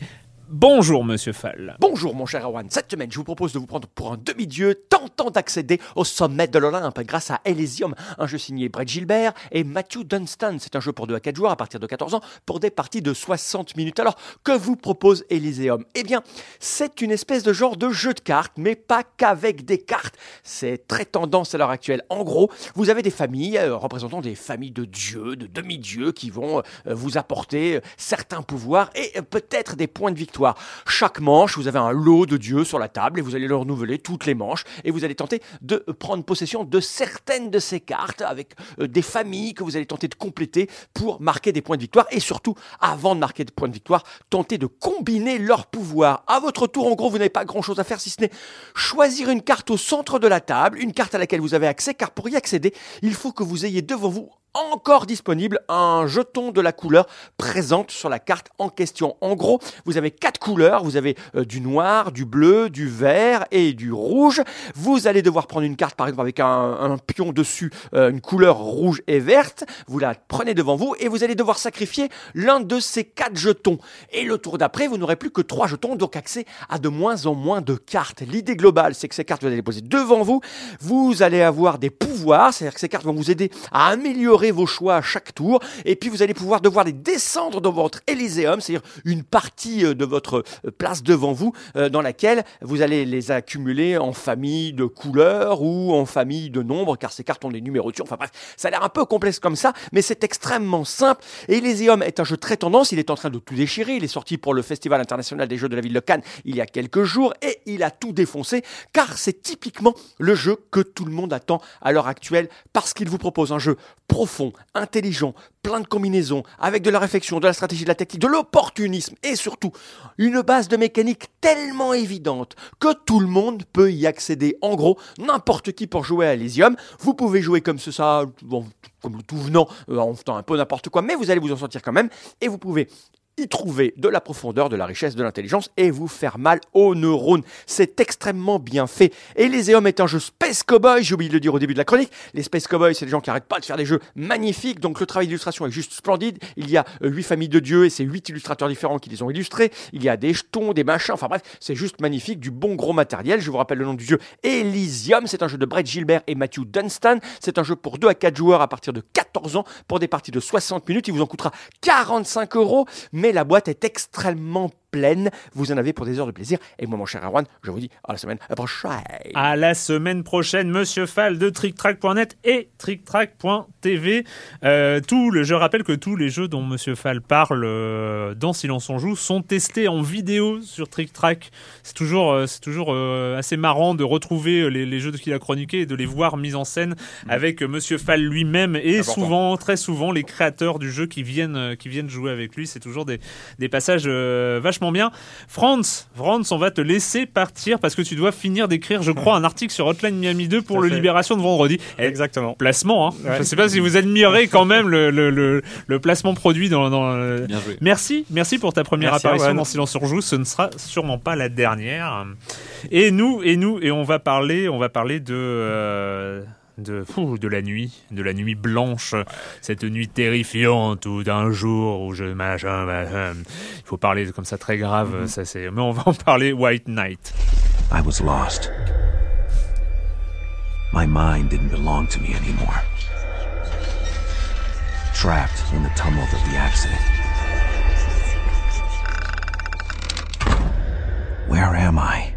Bonjour Monsieur Fall. Bonjour mon cher Erwan, cette semaine je vous propose de vous prendre pour un demi-dieu tentant d'accéder au sommet de l'Olympe grâce à Elysium, un jeu signé Brett Gilbert et Matthew Dunstan. C'est un jeu pour 2 à 4 joueurs à partir de 14 ans pour des parties de 60 minutes. Alors que vous propose Elysium? Eh bien c'est une espèce de genre de jeu de cartes mais pas qu'avec des cartes. C'est très tendance à l'heure actuelle. En gros, vous avez des familles euh, représentant des familles de dieux, de demi-dieux qui vont euh, vous apporter euh, certains pouvoirs et peut-être des points de victoire. Chaque manche, vous avez un lot de dieux sur la table et vous allez le renouveler toutes les manches et vous allez tenter de prendre possession de certaines de ces cartes avec euh, des familles que vous allez tenter de compléter pour marquer des points de victoire et surtout, avant de marquer des points de victoire, tenter de combiner leurs pouvoirs. À votre tour, en gros, vous n'avez pas grand-chose à faire si ce n'est choisir une carte au centre de la table, une carte à laquelle vous avez accès, car pour y accéder, il faut que vous ayez devant vous encore disponible un jeton de la couleur présente sur la carte en question. En gros, vous avez quatre couleurs, vous avez euh, du noir, du bleu, du vert et du rouge. Vous allez devoir prendre une carte par exemple avec un, pion dessus, euh, une couleur rouge et verte. Vous la prenez devant vous et vous allez devoir sacrifier l'un de ces quatre jetons. Et le tour d'après, vous n'aurez plus que trois jetons, donc accès à de moins en moins de cartes. L'idée globale, c'est que ces cartes, vous allez les poser devant vous. Vous allez avoir des pouvoirs, c'est-à-dire que ces cartes vont vous aider à améliorer vos choix à chaque tour. Et puis vous allez pouvoir devoir les descendre dans votre Elyséum, c'est-à-dire une partie euh, de votre euh, place devant vous, euh, dans laquelle vous allez les accumuler en famille de couleurs ou en famille de nombres, car ces cartes ont des numéros dessus. Enfin bref, ça a l'air un peu complexe comme ça, mais c'est extrêmement simple. Elyséum est un jeu très tendance, il est en train de tout déchirer. Il est sorti pour le Festival international des jeux de la ville de Cannes il y a quelques jours et il a tout défoncé, car c'est typiquement le jeu que tout le monde attend à l'heure actuelle, parce qu'il vous propose un jeu profond, intelligent, plein de combinaisons, avec de la réflexion, de la stratégie, de la technique, de l'opportunisme et surtout une base de mécanique tellement évidente que tout le monde peut y accéder. En gros, n'importe qui pour jouer à Elysium, vous pouvez jouer comme ce, ça, comme le tout venant, euh, en faisant un peu n'importe quoi, mais vous allez vous en sortir quand même et vous pouvez y trouver de la profondeur, de la richesse, de l'intelligence et vous faire mal aux neurones. C'est extrêmement bien fait. Elysium est un jeu Space Cowboy, j'ai oublié de le dire au début de la chronique. Les Space Cowboys, c'est des gens qui arrêtent pas de faire des jeux magnifiques, donc le travail d'illustration est juste splendide. Il y a euh, huit familles de dieux et c'est huit illustrateurs différents qui les ont illustrés. Il y a des jetons, des machins, enfin bref, c'est juste magnifique, du bon gros matériel. Je vous rappelle le nom du jeu Elysium, c'est un jeu de Brett Gilbert et Matthew Dunstan. C'est un jeu pour 2 à 4 joueurs à partir de 14 ans pour des parties de 60 minutes. Il vous en coûtera 45 euros, la boîte est extrêmement pleine. Vous en avez pour des heures de plaisir. Et moi, mon cher Erwan, je vous dis à la semaine prochaine. À la semaine prochaine, Monsieur Fall de TrickTrack.net et TrickTrack.tv. Euh, tout le, je rappelle que tous les jeux dont Monsieur Fall parle euh, dans Silence on joue sont testés en vidéo sur TrickTrack. C'est toujours, euh, c'est toujours euh, assez marrant de retrouver euh, les, les jeux qu'il a chroniqués et de les voir mis en scène avec Monsieur Fall lui-même et Important. souvent, très souvent, les créateurs du jeu qui viennent, qui viennent jouer avec lui. C'est toujours des, des passages euh, vachement bien. Franz, Franz, on va te laisser partir parce que tu dois finir d'écrire, je crois, un article sur Hotline Miami 2 pour le fait. Libération de vendredi. Et Exactement. placement, hein. Ouais. Je sais pas si vous admirez quand même le, le, le, le placement produit dans. dans euh, Bien joué. Merci, merci pour ta première Merci, apparition dans Silence sur Joue. Ce ne sera sûrement pas la dernière. Et nous, et nous, et on va parler, on va parler de. euh, de, fou, de la nuit, de la nuit blanche, cette nuit terrifiante ou d'un jour où je machin, machin. Il faut parler comme ça très grave, ça c'est. Mais on va en parler White Night. I was lost. My mind didn't belong to me anymore. Trapped in the tumult of the accident. Where am I?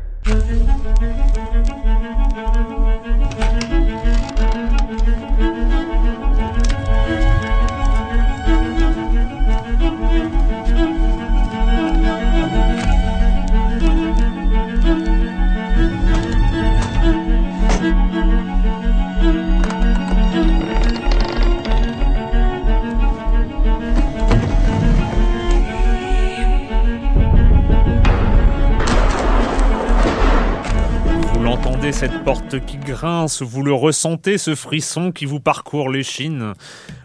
Cette porte qui grince, vous le ressentez, ce frisson qui vous parcourt l'échine.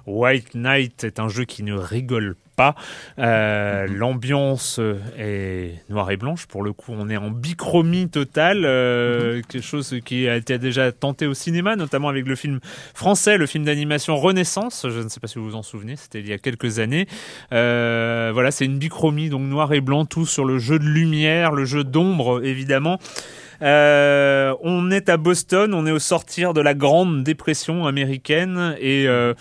White Knight est un jeu qui ne rigole pas. Euh, L'ambiance est noire et blanche. Pour le coup, on est en bichromie totale. euh, Quelque chose qui a été déjà tenté au cinéma, notamment avec le film français, le film d'animation Renaissance. Je ne sais pas si vous vous en souvenez, c'était il y a quelques années. Euh, voilà, c'est une bichromie, donc noir et blanc, tout sur le jeu de lumière, le jeu d'ombre, évidemment. Euh, on est à Boston, on est au sortir de la grande dépression américaine et euh,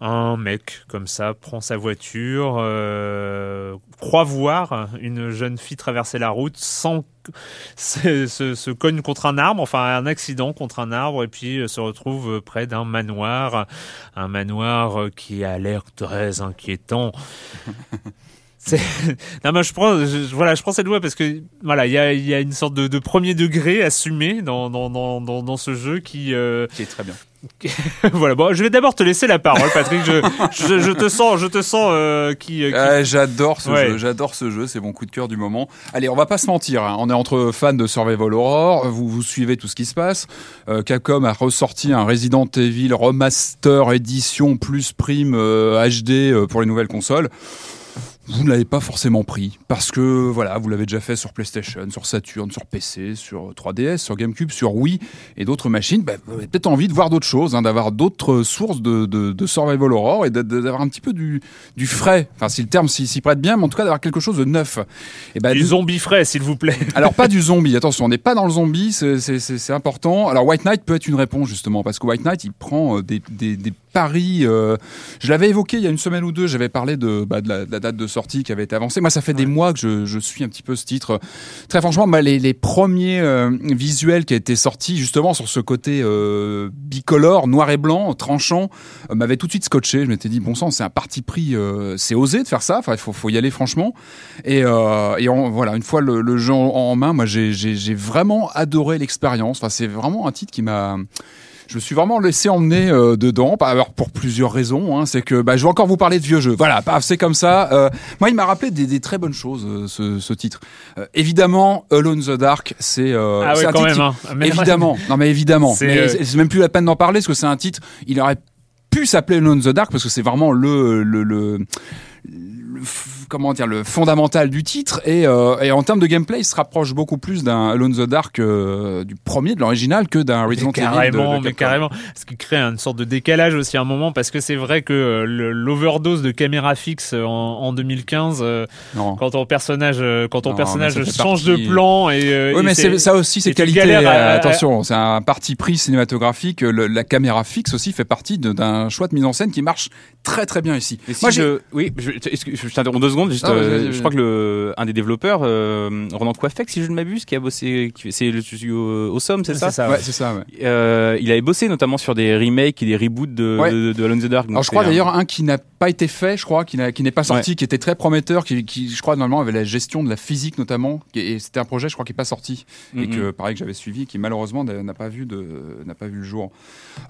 un mec comme ça prend sa voiture, euh, croit voir une jeune fille traverser la route sans se, se- cogne contre un arbre, enfin un accident contre un arbre et puis se retrouve près d'un manoir, un manoir qui a l'air très inquiétant. Non, mais je prends, je, voilà, je prends cette voix parce que voilà, il y a, il y a une sorte de, de premier degré assumé dans, dans, dans, dans, dans ce jeu qui, euh, Qui est très bien. voilà. Bon, je vais d'abord te laisser la parole, Patrick. Je, je, je te sens, je te sens euh, qui, euh, qui- Euh, j'adore ce Ouais. jeu, j'adore ce jeu, c'est mon coup de cœur du moment. Allez, on va pas se mentir, hein, on est entre fans de Survival Horror, vous, vous suivez tout ce qui se passe. Euh, Capcom a ressorti un Resident Evil remaster édition plus prime HD pour les nouvelles consoles. Vous ne l'avez pas forcément pris parce que voilà, vous l'avez déjà fait sur PlayStation, sur Saturn, sur PC, sur 3DS, sur GameCube, sur Wii et d'autres machines. Bah, vous avez peut-être envie de voir d'autres choses, hein, d'avoir d'autres sources de, de, de survival horror et d'a- d'avoir un petit peu du, du frais. Enfin, si le terme s'y prête bien, mais en tout cas d'avoir quelque chose de neuf. Et ben du zombie frais, s'il vous plaît. alors pas du zombie, attention, on n'est pas dans le zombie, c'est- important. Alors White Knight peut être une réponse justement, parce que White Knight il prend euh, des, des, des paris. euh, je l'avais évoqué il y a une semaine ou deux, j'avais parlé de, bah, de, la, de la date de sortie qui avait été avancée. Moi ça fait des mois que je, je suis un petit peu ce titre. Très franchement, bah, les, les premiers euh, visuels qui étaient sortis justement sur ce côté euh, bicolore, noir et blanc, tranchant, euh, m'avaient tout de suite scotché. Je m'étais dit bon sang, c'est un parti pris, euh, c'est osé de faire ça. Enfin il faut, faut y aller franchement. Et, et on- voilà, une fois le, le jeu en, en main, moi j'ai vraiment adoré l'expérience. Enfin, c'est vraiment un titre qui m'a. Je me suis vraiment laissé emmener euh, dedans, Bah, alors pour plusieurs raisons. Hein, c'est que bah, je vais encore vous parler de vieux jeux. Voilà, paf, c'est comme ça. Euh, moi, il m'a rappelé des, des très bonnes choses, euh, ce, ce titre. Euh, évidemment, Alone the Dark, c'est euh, Ah un quand titre même. hein. Mais- Évidemment, non mais évidemment. C'est, euh, c'est même plus la peine d'en parler parce que c'est un titre. Il aurait pu s'appeler Alone the Dark parce que c'est vraiment le le, le le comment dire le fondamental du titre et, euh, et en termes de gameplay il se rapproche beaucoup plus d'un Alone the Dark euh, du premier de l'original que d'un Resident Evil carrément, de mais Capcom. carrément. Ce qui crée une sorte de décalage aussi à un moment, parce que c'est vrai que euh, l'overdose de caméra fixe en, en 2015, euh, Non. quand ton personnage, quand ton Non, personnage change partie- de plan et, euh, Oui, et mais ça aussi, c'est qualité. à- attention, c'est un parti pris cinématographique. Le- la caméra fixe aussi fait partie d'un choix de mise en scène qui marche très très bien ici. Et si Moi, je, oui, je, je t'interromps deux secondes secondes, juste, Ah, euh, je crois que le, un des développeurs, euh, Ronan Coiffec, si je ne m'abuse, qui a bossé, c'est le studio au Somme, c'est ça, ça, Ouais, c'est ça. ouais. Euh, Il avait bossé notamment sur des remakes et des reboots de, Ouais. de, de Alone in the Dark. Alors je crois d'ailleurs un qui n'a pas été fait, je crois, qui n'est pas sorti, qui était très prometteur, qui, qui, je crois normalement avait la gestion de la physique notamment, et c'était un projet je crois qui est pas sorti et que pareil que j'avais suivi, qui malheureusement n'a pas vu de n'a pas vu le jour.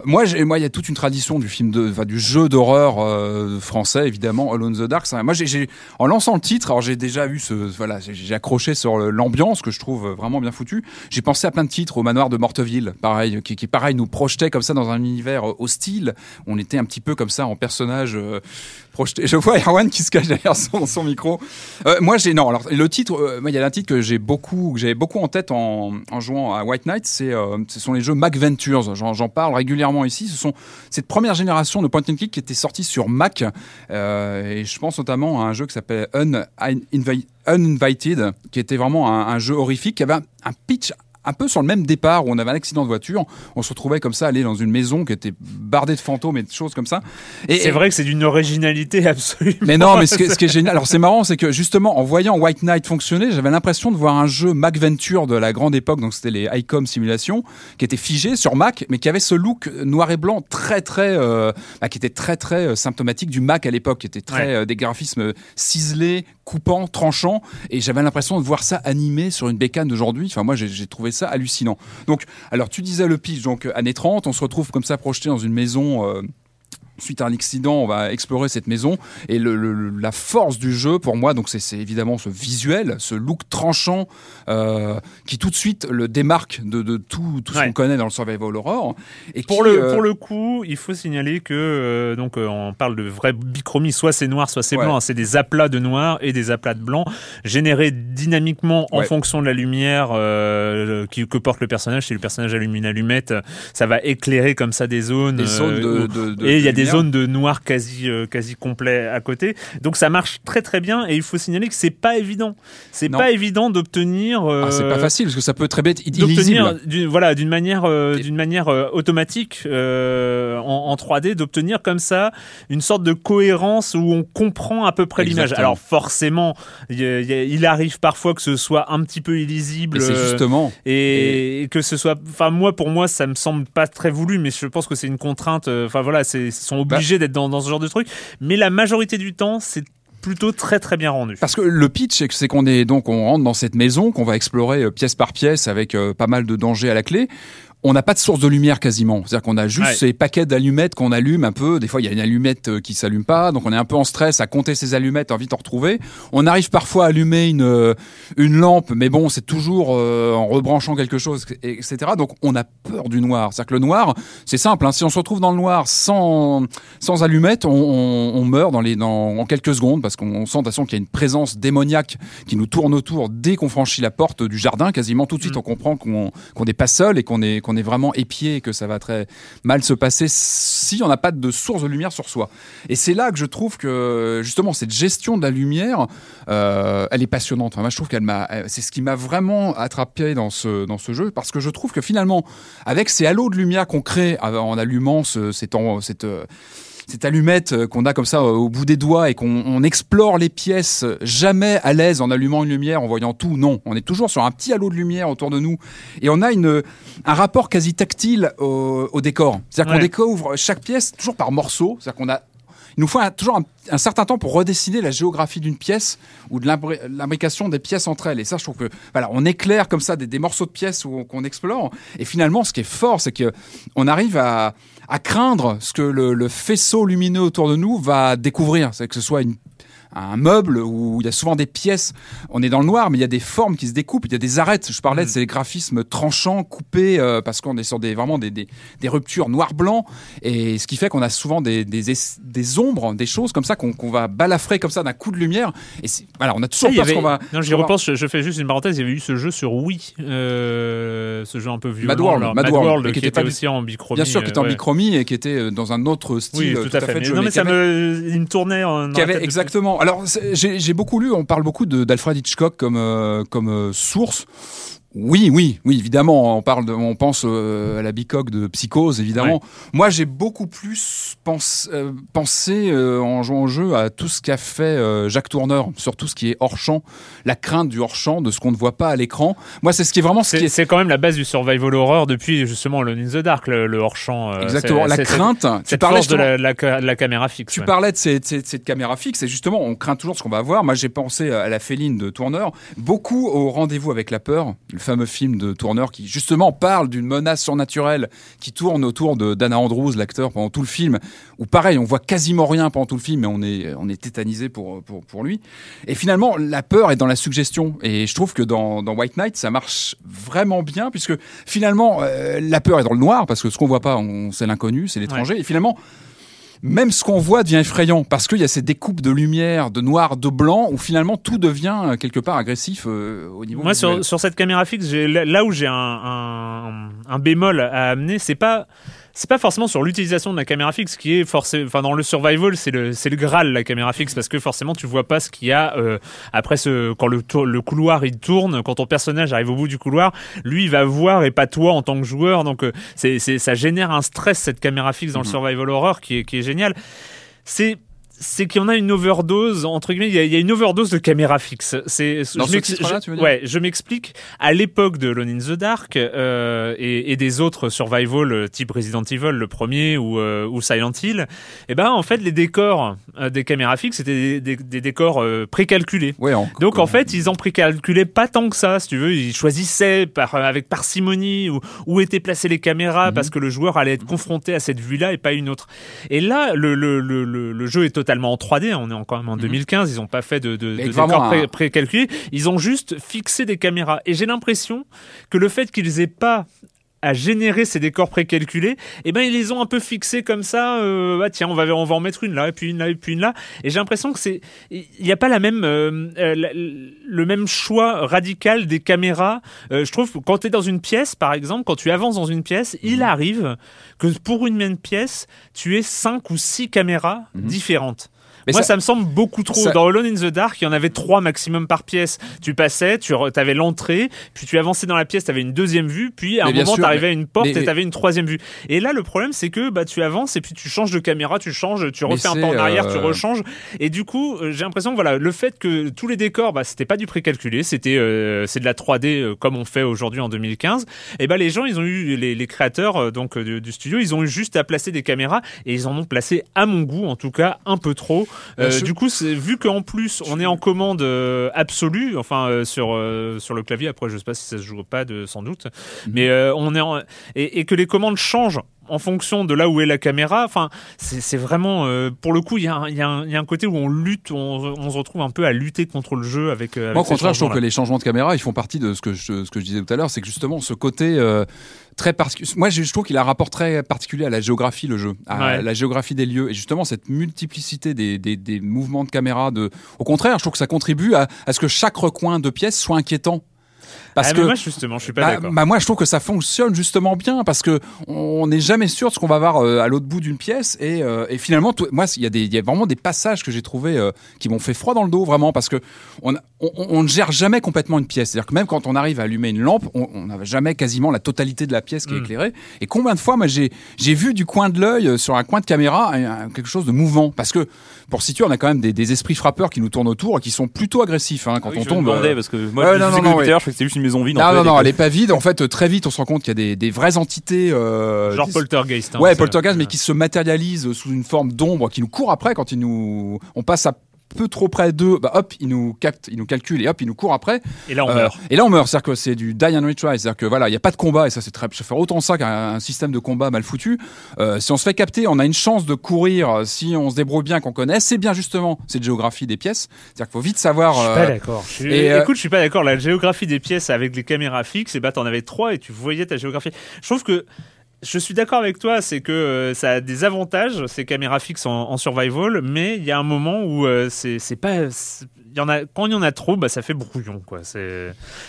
Moi il y a toute une tradition du film de enfin, du jeu d'horreur euh, français évidemment Alone in the Dark. Ça, moi j'ai- j'ai en lançant le titre, alors j'ai déjà eu ce voilà j'ai- accroché sur l'ambiance que je trouve vraiment bien foutu. J'ai pensé à plein de titres au manoir de Morteville, pareil qui, pareil nous projetait comme ça dans un univers euh, hostile. On était un petit peu comme ça en personnage euh, projeté. Je vois Erwan qui se cache derrière son, micro. Euh, moi, j'ai non. Alors le titre, euh, il y a un titre que j'ai beaucoup, que j'avais beaucoup en tête en, en jouant à White Knight. C'est, euh, ce sont les jeux Mac Ventures. J'en, parle régulièrement ici. Ce sont cette première génération de point and click qui était sortie sur Mac. Euh, et je pense notamment à un jeu qui s'appelle Un- Uninvi- Uninvited, qui était vraiment un, jeu horrifique, qui avait un pitch un peu sur le même départ où on avait un accident de voiture, on se retrouvait comme ça aller dans une maison qui était bardée de fantômes et de choses comme ça. Et, C'est vrai que c'est d'une originalité absolue. mais non, mais ce qui, est- ce qui est génial, alors c'est marrant, c'est que justement en voyant White Knight fonctionner, j'avais l'impression de voir un jeu Mac Venture de la grande époque, donc c'était les ICOM Simulation, qui était figé sur Mac, mais qui avait ce look noir et blanc très très, euh, bah, qui était très très euh, symptomatique du Mac à l'époque, qui était très Ouais. euh, des graphismes ciselés, coupants, tranchants, et j'avais l'impression de voir ça animé sur une bécane d'aujourd'hui. Enfin moi j'ai j'ai ça hallucinant. Donc alors tu disais le pitch, donc euh, années 30, on se retrouve comme ça projeté dans une maison. euh, Suite à un accident, on va explorer cette maison et le, le- la force du jeu pour moi, donc c'est- évidemment ce visuel, ce look tranchant euh, qui tout de suite le démarque de, de tout, tout ce qu'on connaît dans le survival horror. Et Pour qui, le, euh, pour le coup, il faut signaler que euh, donc on parle de vrai bichromie, soit c'est noir, soit c'est Ouais. blanc. hein. C'est des aplats de noir et des aplats de blanc générés dynamiquement en Ouais. fonction de la lumière qui, que porte le personnage. Si le personnage allume une allumette, ça va éclairer comme ça des zones. des zones de, de- de- et il y a de des zones de noir quasi euh, quasi complet à côté. Donc ça marche très très bien et il faut signaler que c'est pas évident. C'est pas évident d'obtenir euh, Ah, c'est pas facile parce que ça peut très d'obtenir illisible. d'une voilà d'une manière euh, Et- d'une manière euh, automatique euh, en, en 3D d'obtenir comme ça une sorte de cohérence où on comprend à peu près l'image. Alors forcément, il y y arrive parfois que ce soit un petit peu illisible Et c'est euh, justement. et, que ce soit enfin moi pour moi ça me semble pas très voulu mais je pense que c'est une contrainte euh, enfin voilà c'est ils sont Bah. obligés d'être dans, dans ce genre de truc mais la majorité du temps c'est plutôt très très bien rendu. Parce que le pitch, c'est qu'on est donc on rentre dans cette maison qu'on va explorer euh, pièce par pièce avec euh, pas mal de dangers à la clé. On n'a pas de source de lumière quasiment. C'est-à-dire qu'on a juste Ouais. ces paquets d'allumettes qu'on allume un peu. Des fois, il y a une allumette euh, qui s'allume pas, donc on est un peu en stress à compter ces allumettes, envie d'en retrouver. On arrive parfois à allumer une euh, une lampe, mais bon, c'est toujours euh, en rebranchant quelque chose, etc. Donc on a peur du noir. C'est-à-dire que le noir, c'est simple. hein. Si on se retrouve dans le noir sans sans allumettes, on, on, on meurt dans les dans en quelques secondes parce qu'on sent de toute façon qu'il y a une présence démoniaque qui nous tourne autour dès qu'on franchit la porte du jardin. Quasiment tout de suite, Mm. on comprend qu'on qu'on n'est pas seul et qu'on est qu'on est vraiment épié et que ça va très mal se passer si on n'a pas de source de lumière sur soi. Et c'est là que je trouve que justement cette gestion de la lumière, euh, elle est passionnante. Enfin, je trouve qu'elle m'a, euh, c'est ce qui m'a vraiment attrapé dans ce dans ce jeu parce que je trouve que finalement, avec ces halos de lumière qu'on crée en allumant ce, cette, cette euh, cette allumette euh, qu'on a comme ça euh, au bout des doigts et qu'on on explore les pièces euh, jamais à l'aise en allumant une lumière, en voyant tout. Non, on est toujours sur un petit halo de lumière autour de nous et on a une, un rapport quasi tactile au, au décor. C'est-à-dire qu'on découvre chaque pièce toujours par morceaux. C'est-à-dire qu'on a il nous faut un- toujours un, un certain temps pour redessiner la géographie d'une pièce ou de l'imbri- l'imbrication des pièces entre elles. Et ça, je trouve que voilà, on éclaire comme ça des, des morceaux de pièces qu'on explore. Et finalement, ce qui est fort, c'est que on arrive à, à craindre ce que le, faisceau lumineux autour de nous va découvrir. C'est que ce soit une un meuble où il y a souvent des pièces, on est dans le noir, mais il y a des formes qui se découpent, il y a des arêtes. Je parlais de ces graphismes tranchants, coupés, euh, parce qu'on est sur des vraiment des, des, des ruptures noir-blanc, et ce qui fait qu'on a souvent des, des, es- des ombres, des choses comme ça qu'on qu'on va balafrer comme ça d'un coup de lumière. Et voilà, on a toujours peur avait- qu'on va. Non, j'y repense, je, je fais juste une parenthèse, il y avait eu ce jeu sur Wii, euh, ce jeu un peu violent. Mad World, Mad Mad World, qui, qui était était pas aussi en bichromie. Bien sûr, qui était en bichromie et qui était euh, dans un autre Oui, style tout, à fait. Mais non, mais ça me, il me tournait en. avait exactement. Alors j'ai beaucoup lu, on parle beaucoup d'Alfred Hitchcock comme euh, comme euh, source. Oui, oui, oui, évidemment. On parle, de, on pense euh, à la bicoque de Psychose, évidemment. Moi, j'ai beaucoup plus pense- euh, pensé euh, en jouant au jeu à tout ce qu'a fait euh, Jacques Tourneur, sur tout ce qui est hors champ, la crainte du hors champ, de ce qu'on ne voit pas à l'écran. Moi, c'est ce qui est vraiment ce qui C'est est c'est quand même la base du survival horror depuis justement le in the Dark, le, le hors-champ. euh, exactement la crainte. Tu parlais de la, la ca- la caméra fixe. Tu ouais. parlais de cette, cette, cette caméra fixe et justement, on craint toujours ce qu'on va voir. Moi, j'ai pensé à la féline de Tourneur, beaucoup au rendez-vous avec la peur, fameux film de Tourneur qui justement parle d'une menace surnaturelle qui tourne autour de Dana Andrews, l'acteur, pendant tout le film. Où pareil, on voit quasiment rien pendant tout le film, mais on est on est tétanisé pour pour pour lui. Et finalement, la peur est dans la suggestion. Et je trouve que dans, dans White Knight, ça marche vraiment bien puisque finalement, euh, la peur est dans le noir parce que ce qu'on voit pas, on c'est l'inconnu, c'est l'étranger. Et finalement même ce qu'on voit devient effrayant parce qu'il y a ces découpes de lumière, de noir, de blanc, où finalement tout devient euh, quelque part agressif euh, au niveau Moi, sur, sur cette caméra fixe, là là où j'ai un, un, un bémol à amener, c'est pas. C'est pas forcément sur l'utilisation de la caméra fixe qui est forcément, enfin dans le survival, c'est le c'est le graal la caméra fixe parce que forcément tu vois pas ce qu'il y a euh, après ce quand le tour- le couloir il tourne, quand ton personnage arrive au bout du couloir, lui il va voir et pas toi en tant que joueur, donc euh, c'est c'est ça génère un stress cette caméra fixe dans le Mhm. survival horror qui est qui est génial. C'est c'est qu'il y en a une overdose entre guillemets il y a, il y a une overdose de caméra fixe c'est Dans je ce m'ex- titre-là, je- tu veux dire? Ouais je m'explique à l'époque de Lone in the Dark euh, et, et des autres survival euh, type Resident Evil le premier ou, euh, ou Silent Hill et ben en fait les décors euh, des caméras fixes c'était des, des- des décors précalculés Ouais, en- donc en fait, ils en précalculaient pas tant que ça, si tu veux. Ils choisissaient par, avec parcimonie où, où étaient placées les caméras Mhm. parce que le joueur allait être confronté à cette vue-là et pas une autre. Et là, le, le, le, le, le jeu est totalement en 3D. On est encore même en 2015. Ils ont pas fait de, de, de Avec Mhm. vraiment décors pré- un- précalculés. Ils ont juste fixé des caméras. Et j'ai l'impression que le fait qu'ils aient pas à générer ces décors précalculés, eh ben ils les ont un peu fixés comme ça. Euh, ah tiens, on va on va en mettre une là et puis une là et puis une là. Et j'ai l'impression que c'est il n'y a pas la même euh, euh, la- le même choix radical des caméras. Euh, je trouve que quand tu es dans une pièce, par exemple, quand tu avances dans une pièce, il arrive que pour une même pièce, tu aies cinq ou six caméras différentes. Mais Moi, ça- ça, me semble beaucoup trop. ça- Dans Alone in the Dark, il y en avait trois maximum par pièce. Tu passais, tu avais l'entrée, puis tu avançais dans la pièce, tu avais une deuxième vue, puis à un Mais moment, tu arrivais à une porte mais- et tu avais une troisième vue. Et là, le problème, c'est que bah, tu avances et puis tu changes de caméra, tu changes, tu refais un pas en arrière, tu euh, rechanges. Et du coup, euh, j'ai l'impression que voilà, le fait que tous les décors, bah, c'était pas du précalculé, c'était euh, c'est de la 3D euh, comme on fait aujourd'hui en 2015. Et ben les gens, ils ont eu les, les créateurs donc du, du studio, ils ont eu juste à placer des caméras et ils en ont placé à mon goût, en tout cas un peu trop. Euh, je- Du coup, c'est- vu qu'en plus on est en commande euh, absolue, enfin euh, sur euh, sur le clavier. Après, je sais pas si ça se joue au pad, sans doute, Mhm. mais on est en- et, et que les commandes changent en fonction de là où est la caméra. Enfin, c'est vraiment euh, pour le coup, il y, a un- il y, y a un côté où on lutte, on, on se retrouve un peu à lutter contre le jeu avec. euh, avec Moi, au contraire, je trouve que les changements de caméra, ils font partie de ce que je, ce que je disais tout à l'heure, c'est que justement, ce côté euh, très particulier. Moi, je trouve qu'il a un rapport très particulier à la géographie, le jeu, à Ouais. la géographie des lieux. Et justement, cette multiplicité des, des, des mouvements de caméra, de... au contraire, je trouve que ça contribue à, à ce que chaque recoin de pièce soit inquiétant. Parce Ah, mais moi justement, je suis pas bah, d'accord. bah, moi, je trouve que ça fonctionne justement bien parce que on n'est jamais sûr de ce qu'on va voir euh, à l'autre bout d'une pièce et, euh, et finalement, tout- moi, il y a des, il y a vraiment des passages que j'ai trouvé euh, qui m'ont fait froid dans le dos vraiment parce que on, a- on, on ne gère jamais complètement une pièce. C'est-à-dire que même quand on arrive à allumer une lampe, on on n'a jamais quasiment la totalité de la pièce qui est Mm. éclairée. Et combien de fois, moi, j'ai j'ai vu du coin de l'œil sur un coin de caméra quelque chose de mouvant parce que pour situer, on a quand même des, des esprits frappeurs qui nous tournent autour et qui sont plutôt agressifs hein, quand Ah oui, on je tombe. me demandais parce que moi, je non, non, non, ouais. je c'était juste une maison vide. en non, fait, non, non, elle est pas vide. En fait, très vite, on se rend compte qu'il y a des, des vraies entités. euh, Genre Poltergeist. hein, Ouais, poltergeist, mais qui se matérialisent sous une forme d'ombre, qui nous court après quand ils nous, on passe à peu trop près d'eux, bah hop, ils nous captent, ils nous calculent et hop, ils nous courent après. Et là, on Euh, meurt. et là, on meurt. C'est-à-dire que c'est du die and retry. C'est-à-dire que voilà, il n'y a pas de combat et ça, c'est très, ça fait autant ça qu'un un système de combat mal foutu. Euh, si on se fait capter, on a une chance de courir euh, si on se débrouille bien, qu'on connaît. C'est bien justement cette géographie des pièces. C'est-à-dire qu'il faut vite savoir. Je suis euh, pas d'accord. Je euh, Écoute, je suis pas d'accord. La géographie des pièces avec les caméras fixes, et bah t'en avais trois et tu voyais ta géographie. Je trouve que je suis d'accord avec toi, c'est que euh, ça a des avantages ces caméras fixes en, en survival, mais il y a un moment où euh, c'est pas. c'est- Il y en a, quand il y en a trop, bah, ça fait brouillon. Quoi.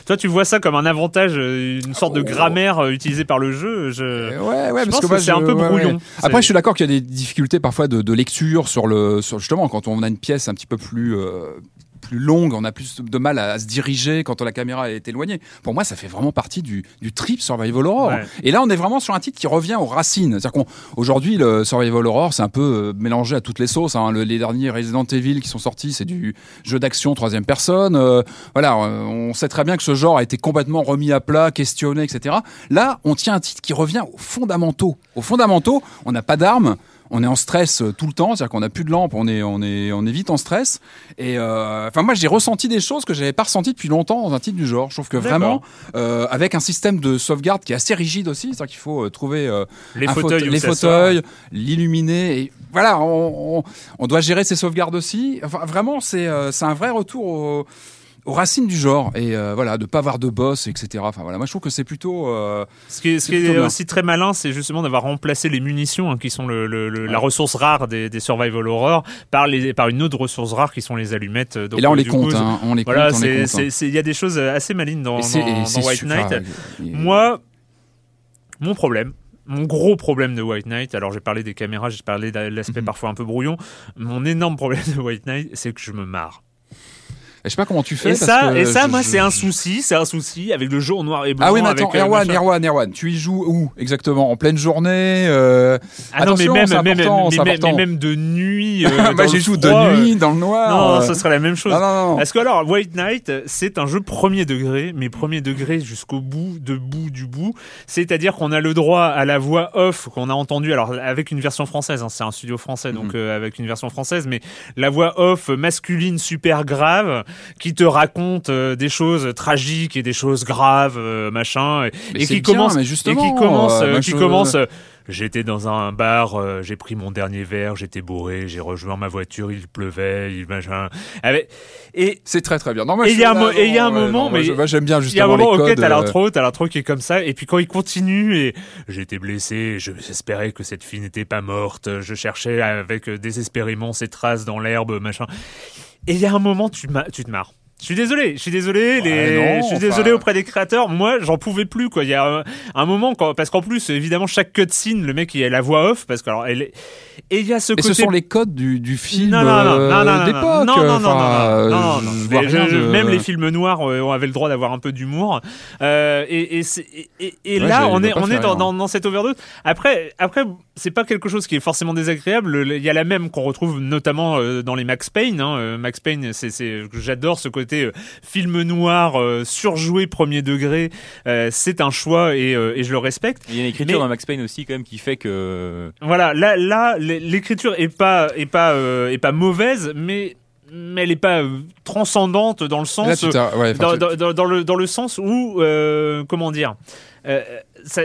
Toi, tu vois ça comme un avantage, euh, une sorte de Oh. grammaire utilisée par le jeu. Je... Ouais, ouais, je parce pense que, c'est je- un peu ouais, brouillon. ouais. Après, je suis d'accord qu'il y a des difficultés parfois de, de lecture sur le, sur justement quand on a une pièce un petit peu plus euh, plus longue, on a plus de mal à, à se diriger quand la caméra est éloignée. Pour moi, ça fait vraiment partie du, du trip Survival Horror. Ouais. Et là, on est vraiment sur un titre qui revient aux racines. C'est-à-dire qu'aujourd'hui, le Survival Horror, c'est un peu euh, mélangé à toutes les sauces. hein. Le- les derniers Resident Evil qui sont sortis, c'est du jeu d'action troisième personne. Euh, voilà, on sait très bien que ce genre a été complètement remis à plat, questionné, etc. Là, on tient un titre qui revient aux fondamentaux. Aux fondamentaux, on n'a pas d'armes. On est en stress euh, tout le temps, c'est-à-dire qu'on n'a plus de lampe, on est, on est, on est vite en stress. Et euh, enfin, moi, j'ai ressenti des choses que j'avais pas ressenties depuis longtemps dans un titre du genre. Je trouve que vraiment, euh, avec un système de sauvegarde qui est assez rigide aussi, c'est-à-dire qu'il faut trouver euh, Les fauteuils, les fauteuils, l'illuminer. Et voilà, on, on- on doit gérer ses sauvegardes aussi. Enfin, vraiment, c'est euh, c'est un vrai retour au- aux racines du genre et euh, voilà de pas avoir de boss etc enfin voilà moi je trouve que c'est plutôt euh, Ce qui est, ce qui aussi très malin, c'est justement d'avoir remplacé les munitions, hein, qui sont le, le- le- la ressource rare des, des survival horror, par, les, par une autre ressource rare qui sont les allumettes. Donc, et là on euh, les coup, hein, on les Voilà, compte on les c'est- hein. il y a des choses assez malines dans, White Knight. euh, et- Moi, mon problème, mon gros problème de White Knight, alors j'ai parlé des caméras, j'ai parlé de l'aspect Mhm. parfois un peu brouillon, mon énorme problème de White Knight, c'est que je me marre. Je sais pas comment tu fais Et parce ça, que et ça je- moi, je- c'est un souci, c'est un souci avec le jeu en noir et blanc. ah oui mais attends euh, Erwan. Erwan Erwan tu y joues où exactement? En pleine journée euh... Ah non, mais même, même, mais même- important. mais même de nuit. euh, bah j'y joue de euh, nuit dans le noir Non, euh. ce serait la même chose. non non non Parce que alors, White Knight, c'est un jeu premier degré, mais premier degré jusqu'au bout, de bout du bout. C'est-à-dire qu'on a le droit à la voix off qu'on a entendue, alors avec une version française, hein, c'est un studio français, donc euh, avec une version française, mais la voix off masculine super grave qui te raconte euh, des choses tragiques et des choses graves, euh, machin, et, qui bien, commence, et justement, qui commence, euh, qui commence. J'étais dans un bar, euh, j'ai pris mon dernier verre, j'étais bourré, j'ai rejoint ma voiture, il pleuvait, il machin. Avec- Et c'est très très bien non, moi, Et il y a un mo- là, et il y a un ouais, moment, non, mais j'aime bien il y a un justement moment, ok, t'as l'intro, t'as l'intro qui est comme ça, et puis quand il continue, et j'étais blessé, je- j'espérais que cette fille n'était pas morte, je cherchais avec désespérément ses traces dans l'herbe, machin. Et il y a un moment, tu, te marres. Je suis désolé, je suis désolé, les... non, je suis enfin- désolé auprès des créateurs. Moi, j'en pouvais plus, quoi. Il y a un, moment, quand... parce qu'en plus, évidemment, chaque cutscene, le mec, il a la voix off, parce que alors, elle est... et il y a ce ce sont les codes du, du film non, non, non, euh, non, non, non, non, non, non, non, enfin, non, non, non, non. je vois Mais rien je- de- Même les films noirs euh, on avait le droit d'avoir un peu d'humour. Euh, et, et, c'est- et, et- et Ouais, là, on est, on est dans, rien. dans, dans cette overdose. Après, après, c'est pas quelque chose qui est forcément désagréable. Le- Il y a la même qu'on retrouve notamment euh, dans les Max Payne. Hein. Max Payne, c'est, j'adore ce côté euh, film noir euh, surjoué premier degré. Euh, c'est un choix et, euh, et je le respecte. Il y a une écriture Mais- dans Max Payne aussi quand même qui fait que Voilà, là, là, l'écriture est pas, est pas, euh, est pas mauvaise, mais mais elle est pas transcendante dans le sens, ouais, dans, tu- dans- dans- dans le dans le sens où, euh, comment dire, euh, ça,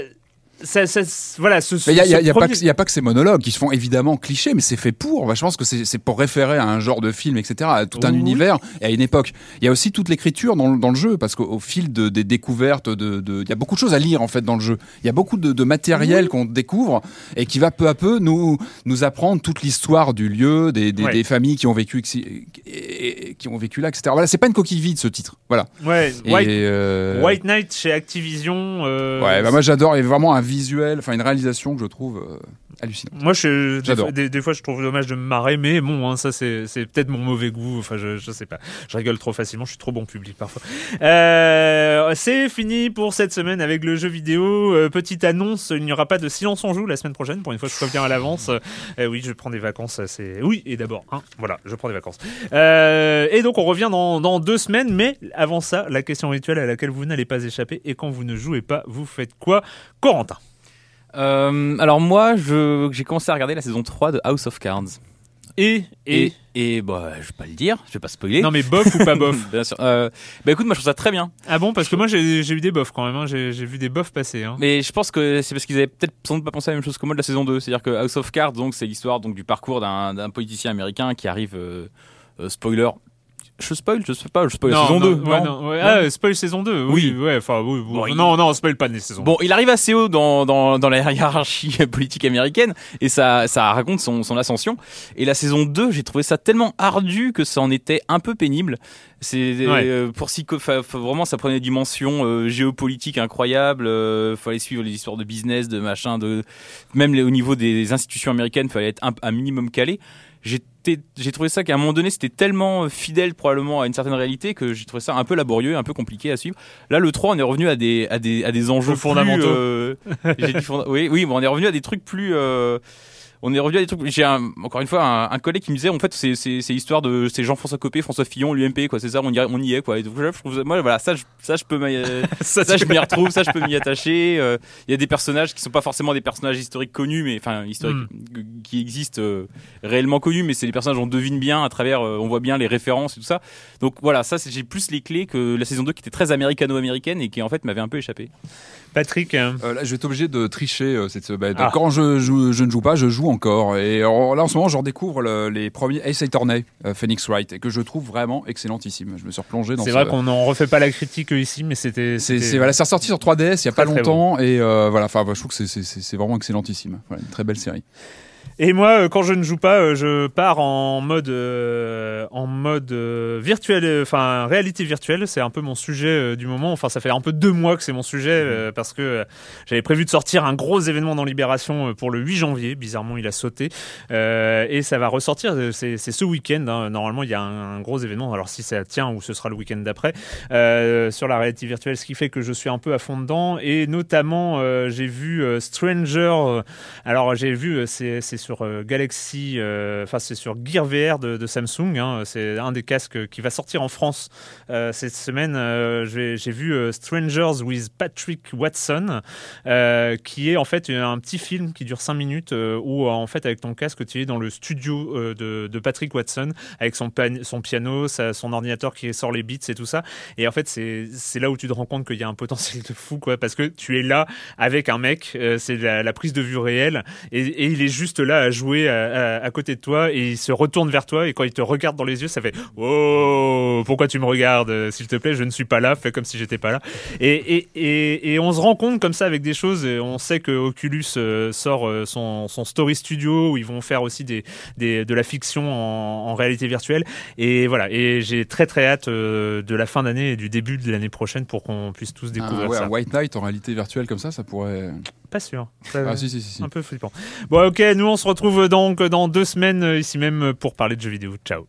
ça, ça- voilà, ce, Mais il y a, pas premier- que, y a pas que ces monologues qui se font évidemment clichés, mais c'est fait pour. Je pense que c'est pour référer à un genre de film, etc., à tout un Oui. univers et à une époque. Il y a aussi toute l'écriture dans, le- dans le jeu, parce qu'au au fil de, des découvertes, de, de- il y a beaucoup de choses à lire en fait dans le jeu. Il y a beaucoup de, de matériel qu'on découvre et qui va peu à peu nous nous apprendre toute l'histoire du lieu, des, des, Ouais. des familles qui ont vécu et- et- qui ont vécu là, etc. Voilà, c'est pas une coquille vide ce titre. Voilà. ouais, Et, White, euh, White Knight chez Activision. euh, Ouais, bah moi j'adore, a vraiment un visuel, enfin une réalisation que je trouve euh, hallucinante. Moi, je, des, fois, des, des fois, je trouve dommage de me marrer, mais bon, hein, ça, c'est, peut-être mon mauvais goût. Enfin, je, je sais pas. Je rigole trop facilement. Je suis trop bon public parfois. Euh, c'est fini pour cette semaine avec le jeu vidéo. Euh, petite annonce, il n'y aura pas de silence on joue la semaine prochaine. Pour une fois, je préviens à l'avance. Euh, oui, je prends des vacances. C'est oui, et d'abord, hein, voilà, je prends des vacances. Et donc, on revient dans, dans deux semaines. Mais avant ça, la question rituelle à laquelle vous n'allez pas échapper. Et quand vous ne jouez pas, vous faites quoi, Corentin Euh, alors moi, j'ai commencé à regarder la saison 3 de House of Cards. Et et, et, et, bah, je vais pas le dire, je vais pas spoiler. non, mais bof ou pas bof Bien sûr. Euh, bah écoute, moi je trouve ça très bien. Ah bon Parce que moi j'ai eu des bofs quand même, hein. j'ai vu des bofs passer. Hein. Mais je pense que c'est parce qu'ils avaient peut-être sans doute pas pensé à la même chose que moi de la saison 2. C'est-à-dire que House of Cards, donc c'est l'histoire donc du parcours d'un d'un politicien américain qui arrive. euh, euh, spoiler. Je spoil, je sais pas, je spoil la saison 2. ouais, non, ouais. Ah, spoil saison 2, oui, Oui. ouais, enfin, oui, bon, il- non, non, spoil pas les saisons. Bon, il arrive assez haut dans, dans, dans la hiérarchie politique américaine et ça, ça raconte son, son ascension. Et la saison 2, j'ai trouvé ça tellement ardu que ça en était un peu pénible. C'est Ouais. euh, pour vraiment ça prenait des dimensions euh, géopolitiques incroyables. Euh, fallait suivre les histoires de business, de machin, de même les- au niveau des institutions américaines, fallait être un, un minimum calé. J'ai trouvé ça qu'à un moment donné, c'était tellement fidèle probablement à une certaine réalité que j'ai trouvé ça un peu laborieux, un peu compliqué à suivre. Là, le 3, on est revenu à des, à des, à des enjeux Plus fondamentaux. euh, dit oui, oui, bon, on est revenu à des trucs plus. euh, on est revenu à des trucs. J'ai un- encore une fois un, un collègue qui me disait en fait c'est c'est c'est l'histoire de c'est Jean-François Copé, François Fillon, l'UMP quoi. C'est ça, on y, on y est quoi. Et donc, je trouve moi voilà ça je, ça je peux m'y- Ça, je m'y retrouve, ça je peux m'y attacher. Euh, Il y a des personnages qui sont pas forcément des personnages historiques connus, mais enfin historiques Hmm. qui existent euh, réellement connus, mais c'est des personnages on devine bien à travers, euh, on voit bien les références et tout ça. Donc voilà, ça j'ai plus les clés que la saison 2 qui était très américano-américaine et qui en fait m'avait un peu échappé. Patrick, euh, Euh, là, je vais être obligé de tricher. euh, cette, bah, Ah. Quand je, je ne joue pas, je joue encore. Et alors, là, en ce moment, je redécouvre le- les premiers Ace Attorney, euh, Phoenix Wright, et que je trouve vraiment excellentissime. Je me suis replongé dans c'est ce- vrai qu'on n'en refait pas la critique ici, mais c'était. C'est voilà, ressorti sur 3DS il y a pas longtemps et euh, voilà, enfin, je trouve que c'est vraiment excellentissime. Voilà, une très belle série. Et moi, euh, quand je ne joue pas, euh, je pars en mode, euh, en mode euh, virtuel, euh, enfin réalité virtuelle. C'est un peu mon sujet du moment. Enfin, ça fait un peu deux mois que c'est mon sujet euh, parce que j'avais prévu de sortir un gros événement dans Libération pour le 8 janvier. Bizarrement, il a sauté et ça va ressortir. C'est ce week-end. hein. Normalement, il y a un, un gros événement. Alors si ça tient ou ce sera le week-end d'après sur la réalité virtuelle, ce qui fait que je suis un peu à fond dedans. Et notamment, j'ai vu Stranger. alors j'ai vu, c'est sur euh, Galaxy, euh, enfin c'est sur Gear VR de, Samsung. hein. c'est un des casques qui va sortir en France euh, cette semaine. j'ai vu Strangers with Patrick Watson, qui est en fait un petit film qui dure 5 minutes où en fait avec ton casque tu es dans le studio de, Patrick Watson avec son, son piano, son ordinateur qui sort les beats et tout ça. Et en fait c'est là où tu te rends compte qu'il y a un potentiel de fou quoi, parce que tu es là avec un mec, c'est la, prise de vue réelle et il est juste là à jouer à, à- à côté de toi et il se retourne vers toi et quand il te regarde dans les yeux ça fait oh pourquoi tu me regardes euh, s'il te plaît je ne suis pas là fais comme si j'étais pas là et, et, et, et on se rend compte comme ça avec des choses et on sait que Oculus euh, sort euh, son, son story studio où ils vont faire aussi des, des de la fiction en, en réalité virtuelle. Et voilà. Et j'ai très très hâte euh, de la fin d'année et du début de l'année prochaine pour qu'on puisse tous découvrir Ah, ouais, ça. un White Knight en réalité virtuelle comme ça, ça pourrait. Pas sûr Ça- Ah si si si. si. un peu flippant. Bon, ok, nous on se retrouve donc dans deux semaines euh, ici même pour parler de jeux vidéo. Ciao.